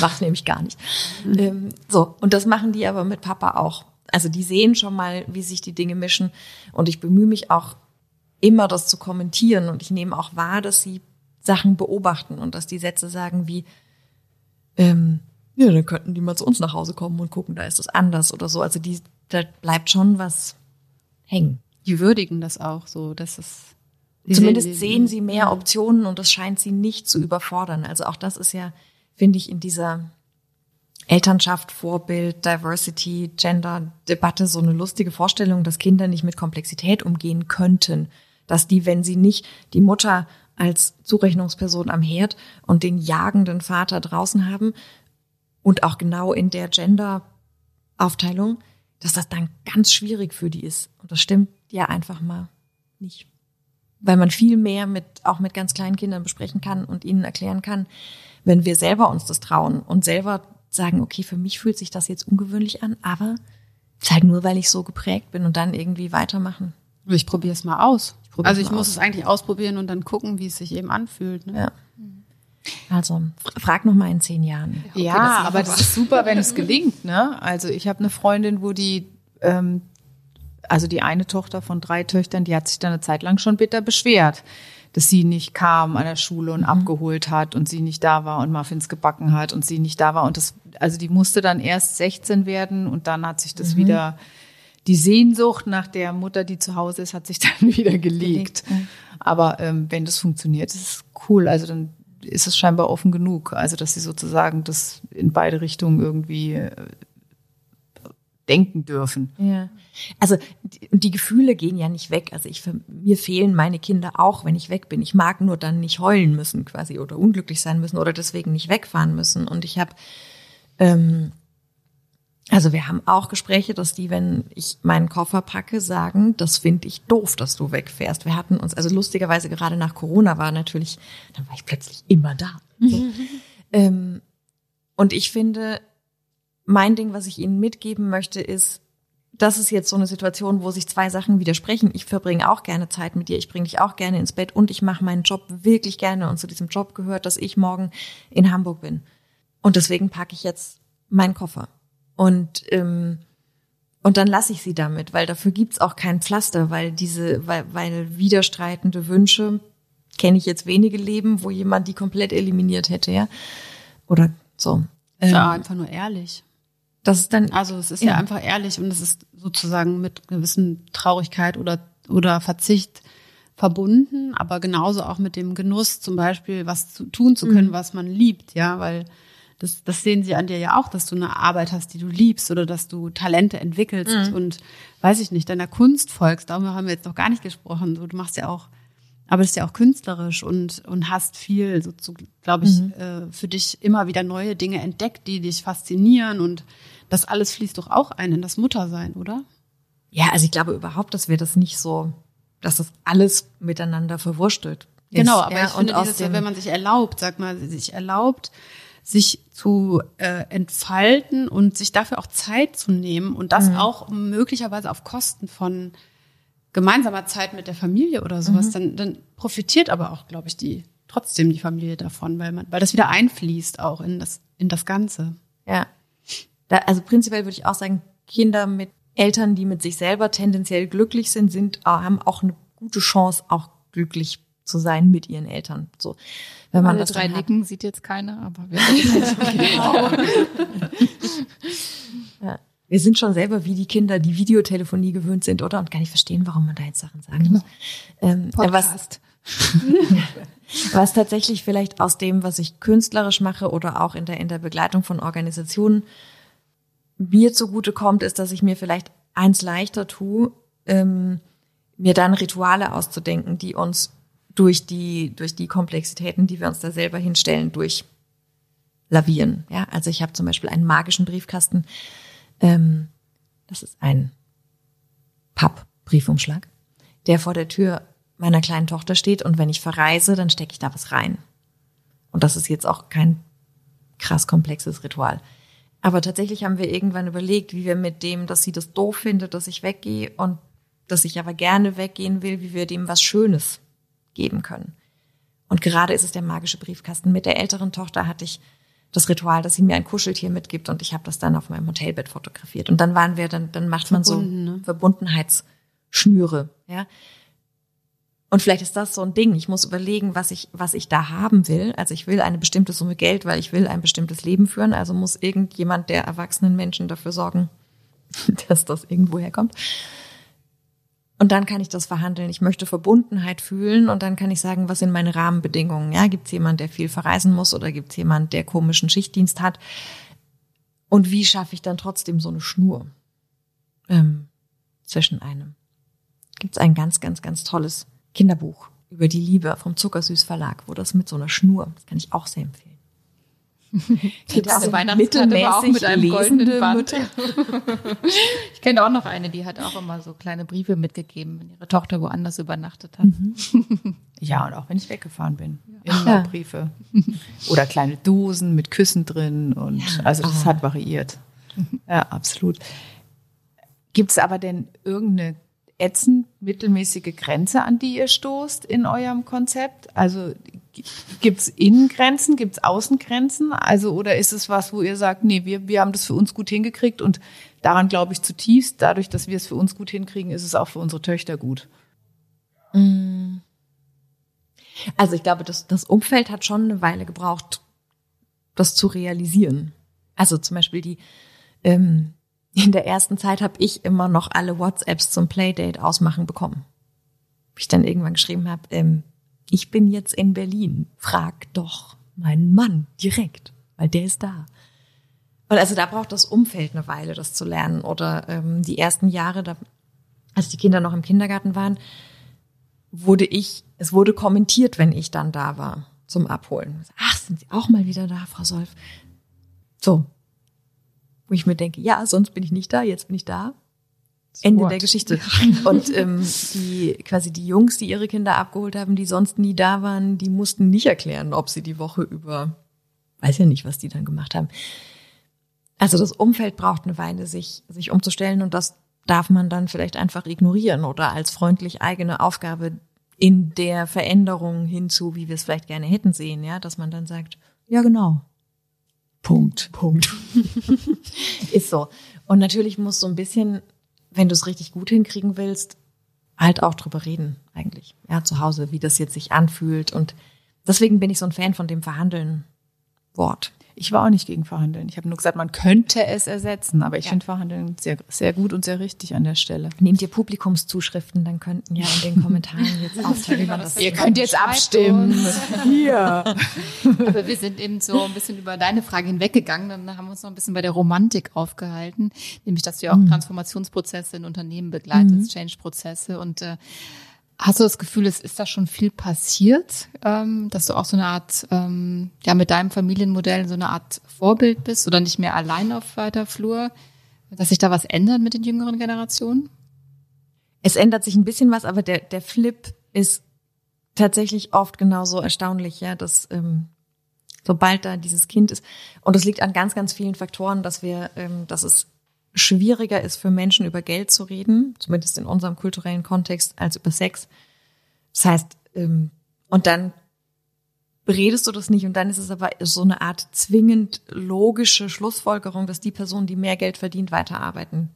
Macht nämlich gar nicht. Ähm, so, und das machen die aber mit Papa auch. Also die sehen schon mal, wie sich die Dinge mischen. Und ich bemühe mich auch immer, das zu kommentieren. Und ich nehme auch wahr, dass sie Sachen beobachten und dass die Sätze sagen wie, ähm, ja, dann könnten die mal zu uns nach Hause kommen und gucken, da ist es anders oder so. Also die, da bleibt schon was hängen. Die würdigen das auch so, dass es. Zumindest sehen sie mehr Optionen und das scheint sie nicht zu überfordern. Also auch das ist ja, finde ich, in dieser Elternschaft, Vorbild, Diversity, Gender-Debatte so eine lustige Vorstellung, dass Kinder nicht mit Komplexität umgehen könnten. Dass die, wenn sie nicht die Mutter als Zurechnungsperson am Herd und den jagenden Vater draußen haben und auch genau in der Gender-Aufteilung, dass das dann ganz schwierig für die ist. Und das stimmt ja einfach mal nicht weil man viel mehr mit, auch mit ganz kleinen Kindern besprechen kann und ihnen erklären kann, wenn wir selber uns das trauen und selber sagen, okay, für mich fühlt sich das jetzt ungewöhnlich an, aber ist halt nur, weil ich so geprägt bin und dann irgendwie weitermachen. Ich probiere es mal aus. probier's also ich muss aus. es eigentlich ausprobieren und dann gucken, wie es sich eben anfühlt. Ne? Ja. Also, frag noch mal in zehn Jahren. Ja, aber das ist super, wenn es gelingt. Ne? Also ich habe eine Freundin, wo die, ähm, also die eine Tochter von drei Töchtern, die hat sich dann eine Zeit lang schon bitter beschwert, dass sie nicht kam an der Schule und abgeholt hat und sie nicht da war und Muffins gebacken hat und sie nicht da war. Und das, also die musste dann erst 16 werden und dann hat sich das wieder, die Sehnsucht nach der Mutter, die zu Hause ist, hat sich dann wieder gelegt. Aber ähm, wenn das funktioniert, ist es cool. Also dann ist es scheinbar offen genug. Also dass sie sozusagen das in beide Richtungen irgendwie äh, denken dürfen. Ja. Also die, die Gefühle gehen ja nicht weg. Also ich mir fehlen meine Kinder auch, wenn ich weg bin. Ich mag nur dann nicht heulen müssen quasi oder unglücklich sein müssen oder deswegen nicht wegfahren müssen. Und ich habe ähm, also wir haben auch Gespräche, dass die, wenn ich meinen Koffer packe, sagen, das finde ich doof, dass du wegfährst. Wir hatten uns, also lustigerweise gerade nach Corona war natürlich, dann war ich plötzlich immer da. So. ähm, und ich finde, mein Ding, was ich Ihnen mitgeben möchte, ist, das ist jetzt so eine Situation, wo sich zwei Sachen widersprechen. Ich verbringe auch gerne Zeit mit dir, ich bringe dich auch gerne ins Bett und ich mache meinen Job wirklich gerne. Und zu diesem Job gehört, dass ich morgen in Hamburg bin. Und deswegen packe ich jetzt meinen Koffer. Und ähm, und dann lasse ich sie damit, weil dafür gibt's auch kein Pflaster, weil diese, weil, weil widerstreitende Wünsche kenne ich jetzt wenige Leben, wo jemand die komplett eliminiert hätte, ja. Oder so. Ist ja Ähm, einfach nur ehrlich. das ist dann Also es ist ja. Ja. einfach ehrlich und es ist sozusagen mit gewissen Traurigkeit oder, oder Verzicht verbunden, aber genauso auch mit dem Genuss zum Beispiel, was zu, tun zu können, was man liebt, ja, weil das, das sehen sie an dir ja auch, dass du eine Arbeit hast, die du liebst oder dass du Talente entwickelst und weiß ich nicht, deiner Kunst folgst. Darüber haben wir jetzt noch gar nicht gesprochen. Du machst ja auch, arbeitest ja auch künstlerisch und, und hast viel, so, so glaube ich, äh, für dich immer wieder neue Dinge entdeckt, die dich faszinieren und das alles fließt doch auch ein in das Muttersein, oder? Ja, also ich glaube überhaupt, dass wir das nicht so, dass das alles miteinander verwurstelt. ist. Genau, aber ja, ich finde, dieses, dem, wenn man sich erlaubt, sag mal, sich erlaubt, sich zu äh, entfalten und sich dafür auch Zeit zu nehmen und das mhm. auch möglicherweise auf Kosten von gemeinsamer Zeit mit der Familie oder sowas, mhm. dann, dann profitiert aber auch, glaube ich, die trotzdem die Familie davon, weil man, weil das wieder einfließt auch in das in das Ganze. Ja, da, also prinzipiell würde ich auch sagen, Kinder mit Eltern, die mit sich selber tendenziell glücklich sind, sind haben auch eine gute Chance, auch glücklich zu sein mit ihren Eltern. So, wenn man Alle das drei nicken, sieht jetzt keiner, aber wir genau. ja. Wir sind schon selber wie die Kinder, die Videotelefonie gewöhnt sind, oder? Und gar nicht verstehen, warum man da jetzt Sachen sagen muss. Ähm, Podcast. Was, was tatsächlich vielleicht aus dem, was ich künstlerisch mache oder auch in der, in der Begleitung von Organisationen mir zugute kommt, ist, dass ich mir vielleicht eins leichter tue, ähm, mir dann Rituale auszudenken, die uns durch die, durch die Komplexitäten, die wir uns da selber hinstellen, durch lavieren. Ja, also ich habe zum Beispiel einen magischen Briefkasten. Ähm, das ist ein Pappbriefumschlag, der vor der Tür meiner kleinen Tochter steht und wenn ich verreise, dann stecke ich da was rein. Und das ist jetzt auch kein krass komplexes Ritual. Aber tatsächlich haben wir irgendwann überlegt, wie wir mit dem, dass sie das doof findet, dass ich weggehe und dass ich aber gerne weggehen will, wie wir dem was Schönes geben können. Und gerade ist es der magische Briefkasten. Mit der älteren Tochter hatte ich das Ritual, dass sie mir ein Kuscheltier mitgibt und ich habe das dann auf meinem Hotelbett fotografiert. Und dann waren wir, dann, dann macht man so ne? Verbundenheitsschnüre, ja. Und vielleicht ist das so ein Ding. Ich muss überlegen, was ich, was ich da haben will. Also ich will eine bestimmte Summe Geld, weil ich will ein bestimmtes Leben führen. Also muss irgendjemand der erwachsenen Menschen dafür sorgen, dass das irgendwo herkommt. Und dann kann ich das verhandeln. Ich möchte Verbundenheit fühlen und dann kann ich sagen, was sind meine Rahmenbedingungen? Ja, gibt es jemand, der viel verreisen muss oder gibt es jemand, der komischen Schichtdienst hat? Und wie schaffe ich dann trotzdem so eine Schnur ähm, zwischen einem? Gibt es ein ganz, ganz, ganz tolles Kinderbuch über die Liebe vom Zuckersüß Verlag, wo das mit so einer Schnur, das kann ich auch sehr empfehlen. Gibt es mittelmäßig auch mit einem goldenen Band. ich kenne auch noch eine, die hat auch immer so kleine Briefe mitgegeben, wenn ihre Tochter woanders übernachtet hat. Mhm. Ja, und auch wenn ich weggefahren bin. Ja. Immer ja. Briefe. Oder kleine Dosen mit Küssen drin. Und ja. also das oh. hat variiert. Ja, absolut. Gibt es aber denn irgendeine ätzend mittelmäßige Grenze, an die ihr stoßt in eurem Konzept? Also Gibt es Innengrenzen, gibt es Außengrenzen? Also, oder ist es was, wo ihr sagt, nee, wir, wir haben das für uns gut hingekriegt und daran glaube ich zutiefst, dadurch, dass wir es für uns gut hinkriegen, ist es auch für unsere Töchter gut? Mm. Also ich glaube, das, das Umfeld hat schon eine Weile gebraucht, das zu realisieren. Also zum Beispiel die, ähm, in der ersten Zeit habe ich immer noch alle WhatsApps zum Playdate ausmachen bekommen. Ich dann irgendwann geschrieben habe, ähm, ich bin jetzt in Berlin, frag doch meinen Mann direkt, weil der ist da. Und also da braucht das Umfeld eine Weile, das zu lernen. Oder ähm, die ersten Jahre, da, als die Kinder noch im Kindergarten waren, wurde ich, es wurde kommentiert, wenn ich dann da war zum Abholen. Ach, sind Sie auch mal wieder da, Frau Solf? So. Wo ich mir denke, ja, sonst bin ich nicht da, jetzt bin ich da. Ende What? der Geschichte. Und ähm, die quasi die Jungs, die ihre Kinder abgeholt haben, die sonst nie da waren, die mussten nicht erklären, ob sie die Woche über, weiß ja nicht, was die dann gemacht haben. Also das Umfeld braucht eine Weile, sich sich umzustellen und das darf man dann vielleicht einfach ignorieren oder als freundlich eigene Aufgabe in der Veränderung hinzu, wie wir es vielleicht gerne hätten sehen, ja, dass man dann sagt, ja genau. Punkt. Punkt. Ist so. Und natürlich muss so ein bisschen wenn du es richtig gut hinkriegen willst, halt auch drüber reden, eigentlich. Ja, zu Hause, wie das jetzt sich anfühlt. Und deswegen bin ich so ein Fan von dem Verhandeln Wort. Ich war auch nicht gegen Verhandeln. Ich habe nur gesagt, man könnte es ersetzen, aber ich ja. finde Verhandeln sehr, sehr gut und sehr richtig an der Stelle. Nehmt ihr Publikumszuschriften, dann könnten ja in den Kommentaren jetzt aufteilen, das Ihr könnt jetzt abstimmen. Hier. aber wir sind eben so ein bisschen über deine Frage hinweggegangen. Dann haben wir uns noch ein bisschen bei der Romantik aufgehalten, nämlich, dass du ja auch mhm. Transformationsprozesse in Unternehmen begleitest, mhm. Change-Prozesse und äh, Hast du das Gefühl, es ist da schon viel passiert, ähm, dass du auch so eine Art, ähm, ja, mit deinem Familienmodell so eine Art Vorbild bist oder nicht mehr allein auf weiter Flur, dass sich da was ändert mit den jüngeren Generationen? Es ändert sich ein bisschen was, aber der, der Flip ist tatsächlich oft genauso erstaunlich, ja, dass ähm, sobald da dieses Kind ist. Und es liegt an ganz, ganz vielen Faktoren, dass wir, ähm, dass es schwieriger ist für Menschen über Geld zu reden, zumindest in unserem kulturellen Kontext, als über Sex. Das heißt, ähm, und dann beredest du das nicht und dann ist es aber so eine Art zwingend logische Schlussfolgerung, dass die Person, die mehr Geld verdient, weiterarbeiten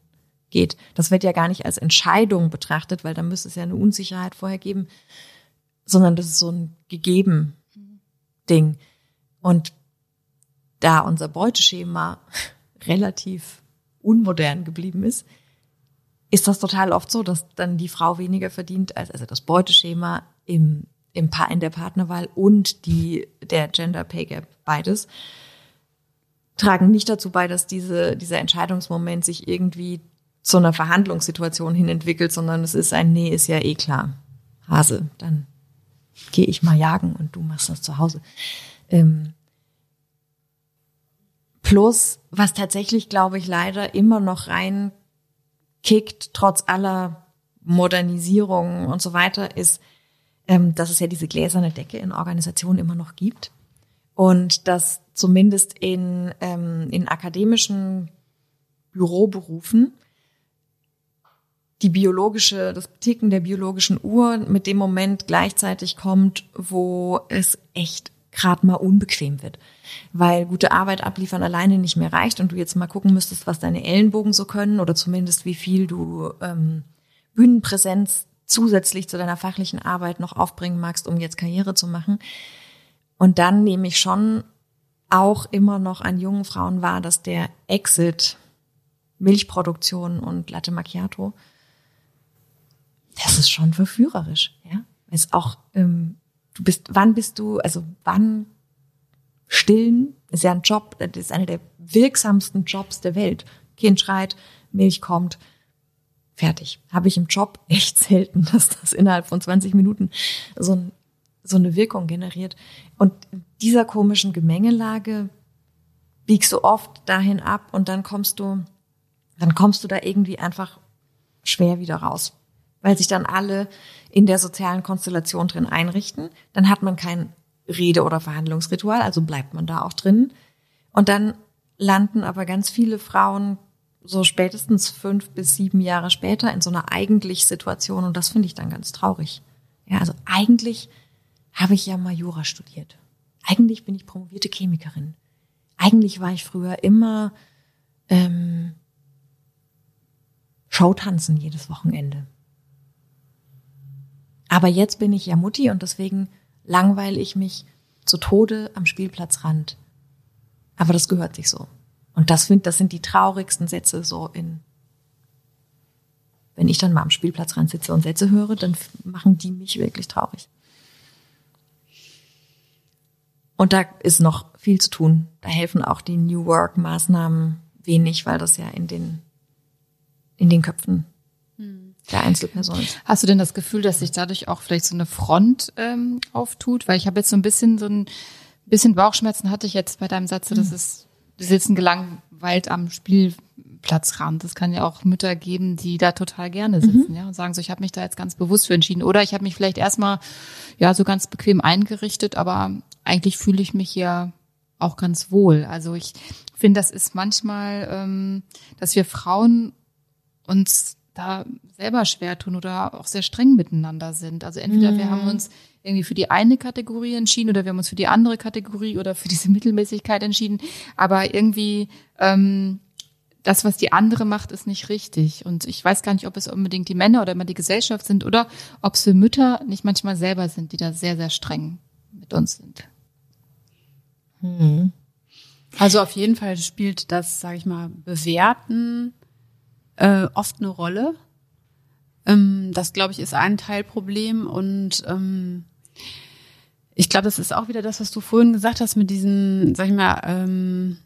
geht. Das wird ja gar nicht als Entscheidung betrachtet, weil da müsste es ja eine Unsicherheit vorher geben, sondern das ist so ein gegeben Ding. Und da unser Beuteschema relativ unmodern geblieben ist, ist das total oft so, dass dann die Frau weniger verdient als also das Beuteschema im, im pa in der Partnerwahl und die der Gender Pay Gap beides tragen nicht dazu bei, dass diese dieser Entscheidungsmoment sich irgendwie zu einer Verhandlungssituation hin entwickelt, sondern es ist ein Nee, ist ja eh klar. Hase, dann gehe ich mal jagen und du machst das zu Hause. Ähm, plus, was tatsächlich, glaube ich, leider immer noch rein kickt, trotz aller Modernisierung und so weiter, ist, ähm, dass es ja diese gläserne Decke in Organisationen immer noch gibt. Und dass zumindest in, ähm, in akademischen Büroberufen die biologische, das Ticken der biologischen Uhr mit dem Moment gleichzeitig kommt, wo es echt gerade mal unbequem wird. Weil gute Arbeit abliefern alleine nicht mehr reicht und du jetzt mal gucken müsstest, was deine Ellenbogen so können oder zumindest wie viel du ähm, Bühnenpräsenz zusätzlich zu deiner fachlichen Arbeit noch aufbringen magst, um jetzt Karriere zu machen. Und dann nehme ich schon auch immer noch an jungen Frauen wahr, dass der Exit Milchproduktion und Latte Macchiato das ist schon verführerisch, ja. Ist auch, ähm, du bist, wann bist du, also wann stillen ist ja ein Job, das ist einer der wirksamsten Jobs der Welt. Kind schreit, Milch kommt, fertig. Habe ich im Job echt selten, dass das innerhalb von 20 Minuten so, ein, so eine Wirkung generiert. Und dieser komischen Gemengelage biegst du oft dahin ab und dann kommst du, dann kommst du da irgendwie einfach schwer wieder raus weil sich dann alle in der sozialen Konstellation drin einrichten. Dann hat man kein Rede- oder Verhandlungsritual, also bleibt man da auch drin. Und dann landen aber ganz viele Frauen so spätestens fünf bis sieben Jahre später in so einer eigentlich Situation und das finde ich dann ganz traurig. Ja, also eigentlich habe ich ja mal Jura studiert. Eigentlich bin ich promovierte Chemikerin. Eigentlich war ich früher immer ähm, Showtanzen jedes Wochenende. Aber jetzt bin ich ja Mutti und deswegen langweile ich mich zu Tode am Spielplatzrand. Aber das gehört sich so. Und das, find, das sind die traurigsten Sätze so in, wenn ich dann mal am Spielplatzrand sitze und Sätze höre, dann machen die mich wirklich traurig. Und da ist noch viel zu tun. Da helfen auch die New Work Maßnahmen wenig, weil das ja in den, in den Köpfen der Einzelperson. Hast du denn das Gefühl, dass sich dadurch auch vielleicht so eine Front ähm, auftut? Weil ich habe jetzt so ein bisschen so ein bisschen Bauchschmerzen hatte ich jetzt bei deinem Satz, dass mhm. es die sitzen gelangweilt am Spielplatzrand. Es kann ja auch Mütter geben, die da total gerne sitzen, mhm. ja, und sagen so, ich habe mich da jetzt ganz bewusst für entschieden. Oder ich habe mich vielleicht erstmal ja so ganz bequem eingerichtet, aber eigentlich fühle ich mich ja auch ganz wohl. Also ich finde, das ist manchmal, ähm, dass wir Frauen uns da selber schwer tun oder auch sehr streng miteinander sind. Also entweder mhm. wir haben mhm. uns irgendwie für die eine Kategorie entschieden oder wir haben uns für die andere Kategorie oder für diese Mittelmäßigkeit entschieden. Aber irgendwie ähm, das, was die andere macht, ist nicht richtig. Und ich weiß gar nicht, ob es unbedingt die Männer oder immer die Gesellschaft sind oder ob es für Mütter nicht manchmal selber sind, die da sehr, sehr streng mit uns sind. Mhm. Also auf jeden Fall spielt das, sage ich mal, Bewerten äh, oft eine Rolle. Ähm, das, glaube ich, ist ein Teilproblem. Und ähm, ich glaube, das ist auch wieder das, was du vorhin gesagt hast mit diesen, sag ich mal, ähm,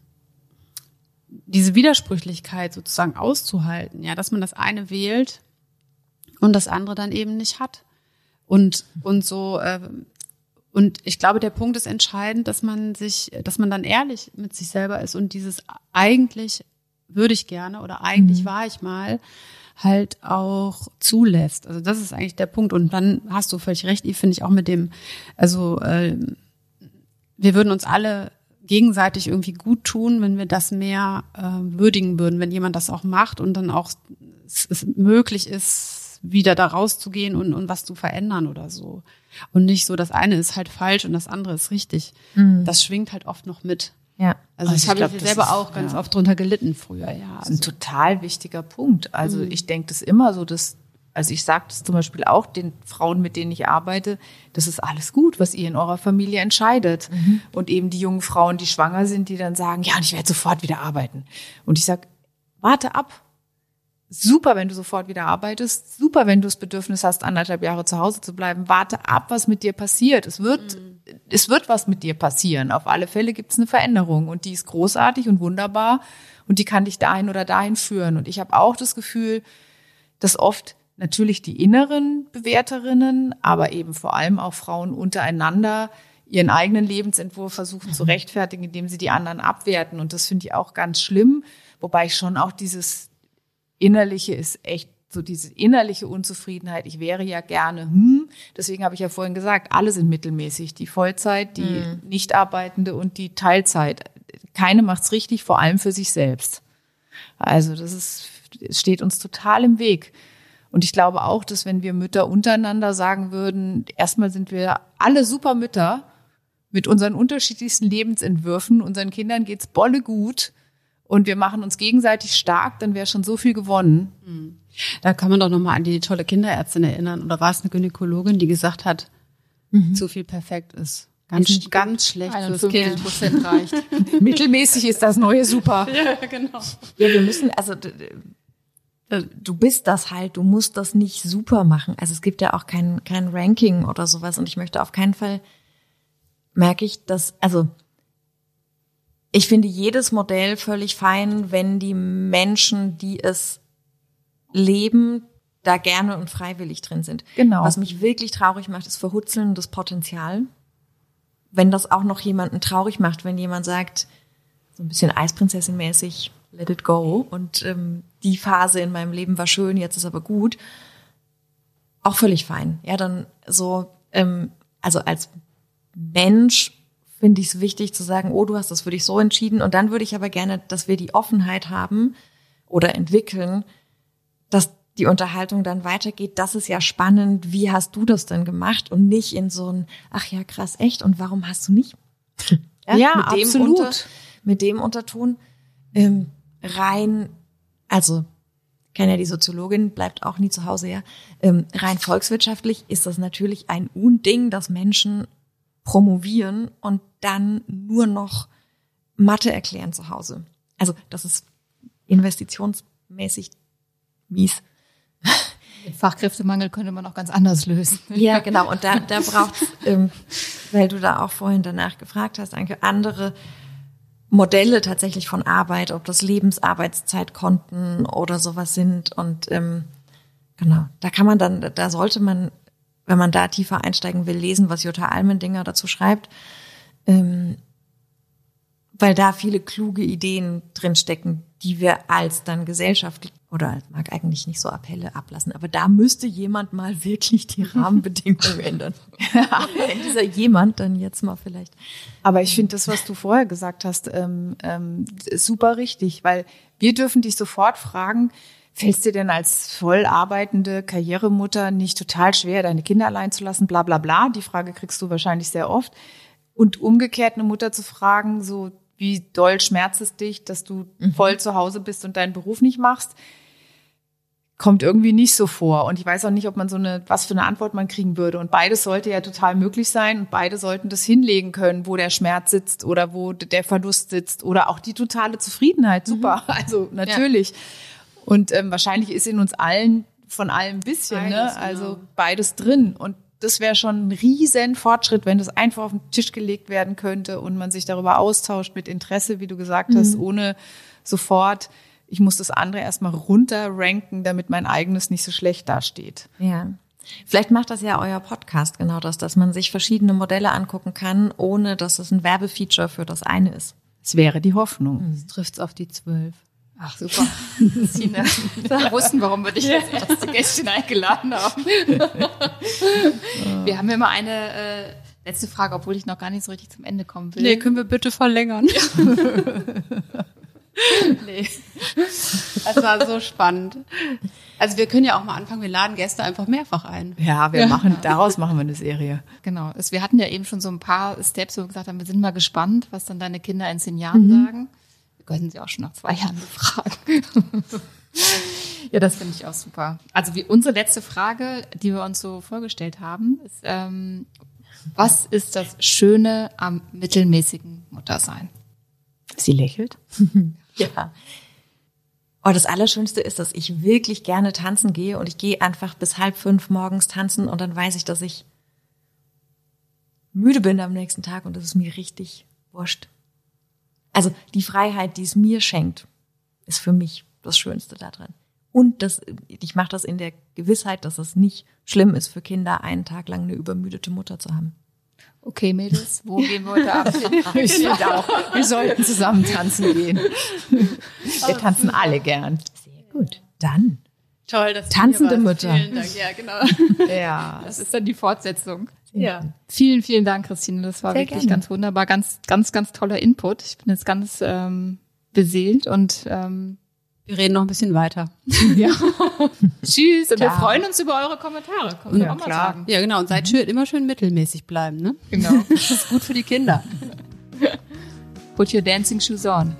diese Widersprüchlichkeit sozusagen auszuhalten, ja, dass man das eine wählt und das andere dann eben nicht hat. Und, und so, äh, und ich glaube, der Punkt ist entscheidend, dass man sich, dass man dann ehrlich mit sich selber ist und dieses eigentlich würde ich gerne oder eigentlich mhm. war ich mal, halt auch zulässt. Also das ist eigentlich der Punkt. Und dann hast du völlig recht, ich finde ich auch mit dem, also äh, wir würden uns alle gegenseitig irgendwie gut tun, wenn wir das mehr äh, würdigen würden, wenn jemand das auch macht und dann auch es, es möglich ist, wieder da rauszugehen und, und was zu verändern oder so. Und nicht so, das eine ist halt falsch und das andere ist richtig. Mhm. Das schwingt halt oft noch mit. Ja. Also, Also ich ich habe ich das selber ist- auch ganz ja. oft drunter gelitten früher, ja. Das ist ein total wichtiger Punkt. Also ich denke das immer so, dass, also ich sage das zum Beispiel auch den Frauen, mit denen ich arbeite, das ist alles gut, was ihr in eurer Familie entscheidet. Und eben die jungen Frauen, die schwanger sind, die dann sagen, ja, und ich werde sofort wieder arbeiten. Und ich sage, warte ab. Super, wenn du sofort wieder arbeitest. Super, wenn du das Bedürfnis hast, anderthalb Jahre zu Hause zu bleiben. Warte ab, was mit dir passiert. Es wird, es wird was mit dir passieren. Auf alle Fälle gibt es eine Veränderung und die ist großartig und wunderbar und die kann dich dahin oder dahin führen. Und ich habe auch das Gefühl, dass oft natürlich die inneren Bewerterinnen, aber eben vor allem auch Frauen untereinander ihren eigenen Lebensentwurf versuchen zu rechtfertigen, indem sie die anderen abwerten. Und das finde ich auch ganz schlimm, wobei ich schon auch dieses innerliche ist echt so diese innerliche Unzufriedenheit. Ich wäre ja gerne, hm, deswegen habe ich ja vorhin gesagt, alle sind mittelmäßig. Die Vollzeit, die Nichtarbeitende und die Teilzeit. Keine macht's richtig, vor allem für sich selbst. Also das ist, es steht uns total im Weg. Und ich glaube auch, dass wenn wir Mütter untereinander sagen würden, erstmal sind wir alle super Mütter mit unseren unterschiedlichsten Lebensentwürfen, unseren Kindern geht's bolle gut und wir machen uns gegenseitig stark, dann wäre schon so viel gewonnen. Da kann man doch nochmal an die tolle Kinderärztin erinnern. Oder war es eine Gynäkologin, die gesagt hat, zu viel perfekt ist. Ganz, ganz schlecht fürs 51 Kind. Prozent reicht. Mittelmäßig ist das neue super. Ja, genau. Ja, wir müssen, also du bist das halt, du musst das nicht super machen. Also es gibt ja auch kein, kein Ranking oder sowas und ich möchte auf keinen Fall, merke ich, dass, also ich finde jedes Modell völlig fein, wenn die Menschen, die es leben, da gerne und freiwillig drin sind. Genau. Was mich wirklich traurig macht, ist verhutzelndes Potenzial. Wenn das auch noch jemanden traurig macht, wenn jemand sagt, so ein bisschen Eisprinzessin-mäßig, let it go. Und ähm, die Phase in meinem Leben war schön, jetzt ist aber gut. Auch völlig fein. Ja, dann so, ähm, also als Mensch finde ich es wichtig zu sagen, oh, du hast das für dich so entschieden. Und dann würde ich aber gerne, dass wir die Offenheit haben oder entwickeln, dass die Unterhaltung dann weitergeht. Das ist ja spannend. Wie hast du das denn gemacht? Und nicht in so ein, ach ja, krass, echt. Und warum hast du nicht? Ja, mit dem absolut. Unter, mit dem Unterton ähm, rein, also kann ja die Soziologin, bleibt auch nie zu Hause, ja. Ähm, rein volkswirtschaftlich ist das natürlich ein Unding, dass Menschen promovieren und dann nur noch Mathe erklären zu Hause. Also das ist investitionsmäßig mies. Den Fachkräftemangel könnte man auch ganz anders lösen. Ja, genau. Und da, da braucht ähm, weil du da auch vorhin danach gefragt hast, Anke, andere Modelle tatsächlich von Arbeit, ob das Lebensarbeitszeitkonten oder sowas sind. Und ähm, genau, da kann man dann, da sollte man, wenn man da tiefer einsteigen will, lesen, was Jutta Almendinger dazu schreibt. Ähm, weil da viele kluge Ideen drinstecken, die wir als dann gesellschaftlich oder mag eigentlich nicht so Appelle ablassen, aber da müsste jemand mal wirklich die Rahmenbedingungen ändern. Wenn dieser jemand dann jetzt mal vielleicht. Aber ich finde das, was du vorher gesagt hast, ähm, ähm, super richtig, weil wir dürfen dich sofort fragen, fällt es dir denn als voll arbeitende Karrieremutter nicht total schwer, deine Kinder allein zu lassen, bla bla bla? Die Frage kriegst du wahrscheinlich sehr oft. Und umgekehrt eine Mutter zu fragen, so wie doll schmerzt es dich, dass du voll zu Hause bist und deinen Beruf nicht machst, kommt irgendwie nicht so vor. Und ich weiß auch nicht, ob man so eine, was für eine Antwort man kriegen würde. Und beides sollte ja total möglich sein und beide sollten das hinlegen können, wo der Schmerz sitzt oder wo der Verlust sitzt oder auch die totale Zufriedenheit. Super. Also natürlich. Und ähm, wahrscheinlich ist in uns allen von allem ein bisschen, Beides, ne? Also genau. beides drin. Und das wäre schon ein riesen Fortschritt, wenn das einfach auf den Tisch gelegt werden könnte und man sich darüber austauscht mit Interesse, wie du gesagt hast, ohne sofort, ich muss das andere erstmal runterranken, damit mein eigenes nicht so schlecht dasteht. Ja. Vielleicht macht das ja euer Podcast genau das, dass man sich verschiedene Modelle angucken kann, ohne dass es ein Werbefeature für das eine ist. Es wäre die Hoffnung. Trifft's auf die zwölf. Ach, super. Sina, wir wussten, warum wir dich als erste Gästin eingeladen haben. wir haben ja mal eine äh, Letzte Frage, obwohl ich noch gar nicht so richtig zum Ende kommen will. Nee, können wir bitte verlängern? nee. Das war so spannend. Also wir können ja auch mal anfangen, wir laden Gäste einfach mehrfach ein. Ja, wir machen, daraus machen wir eine Serie. Genau. Wir hatten ja eben schon so ein paar Steps, wo wir gesagt haben, wir sind mal gespannt, was dann deine Kinder in zehn Jahren sagen. Können sie auch schon nach zwei Jahren befragen. ja, das finde ich auch super. Also wie unsere letzte Frage, die wir uns so vorgestellt haben, ist, ähm, was ist das Schöne am mittelmäßigen Muttersein? Sie lächelt. Ja. Oh, das Allerschönste ist, dass ich wirklich gerne tanzen gehe und ich gehe einfach bis halb fünf morgens tanzen und dann weiß ich, dass ich müde bin am nächsten Tag und das ist mir richtig wurscht. Also die Freiheit, die es mir schenkt, ist für mich das Schönste daran. Und das, ich mache das in der Gewissheit, dass es nicht schlimm ist für Kinder, einen Tag lang eine übermüdete Mutter zu haben. Okay, Mädels, wo gehen wir heute Abend hin? Ich finde auch, wir sollten zusammen tanzen gehen. Wir tanzen alle gern. Sehr gut. Dann. Toll, dass du Tanzende. Mütter. Vielen Dank. Ja, genau. Ja. Das ist dann die Fortsetzung. Ja. Vielen, vielen Dank, Christine. Das war Sehr wirklich gerne. ganz wunderbar. Ganz, ganz, ganz toller Input. Ich bin jetzt ganz ähm, beseelt und ähm, Wir reden noch ein bisschen weiter. ja. tschüss. Und wir freuen uns über eure Kommentare. Können wir Ja, auch mal klar. sagen. Ja, genau. Und seid schön, immer schön mittelmäßig bleiben, ne? Genau. Das ist gut für die Kinder. Put your dancing shoes on.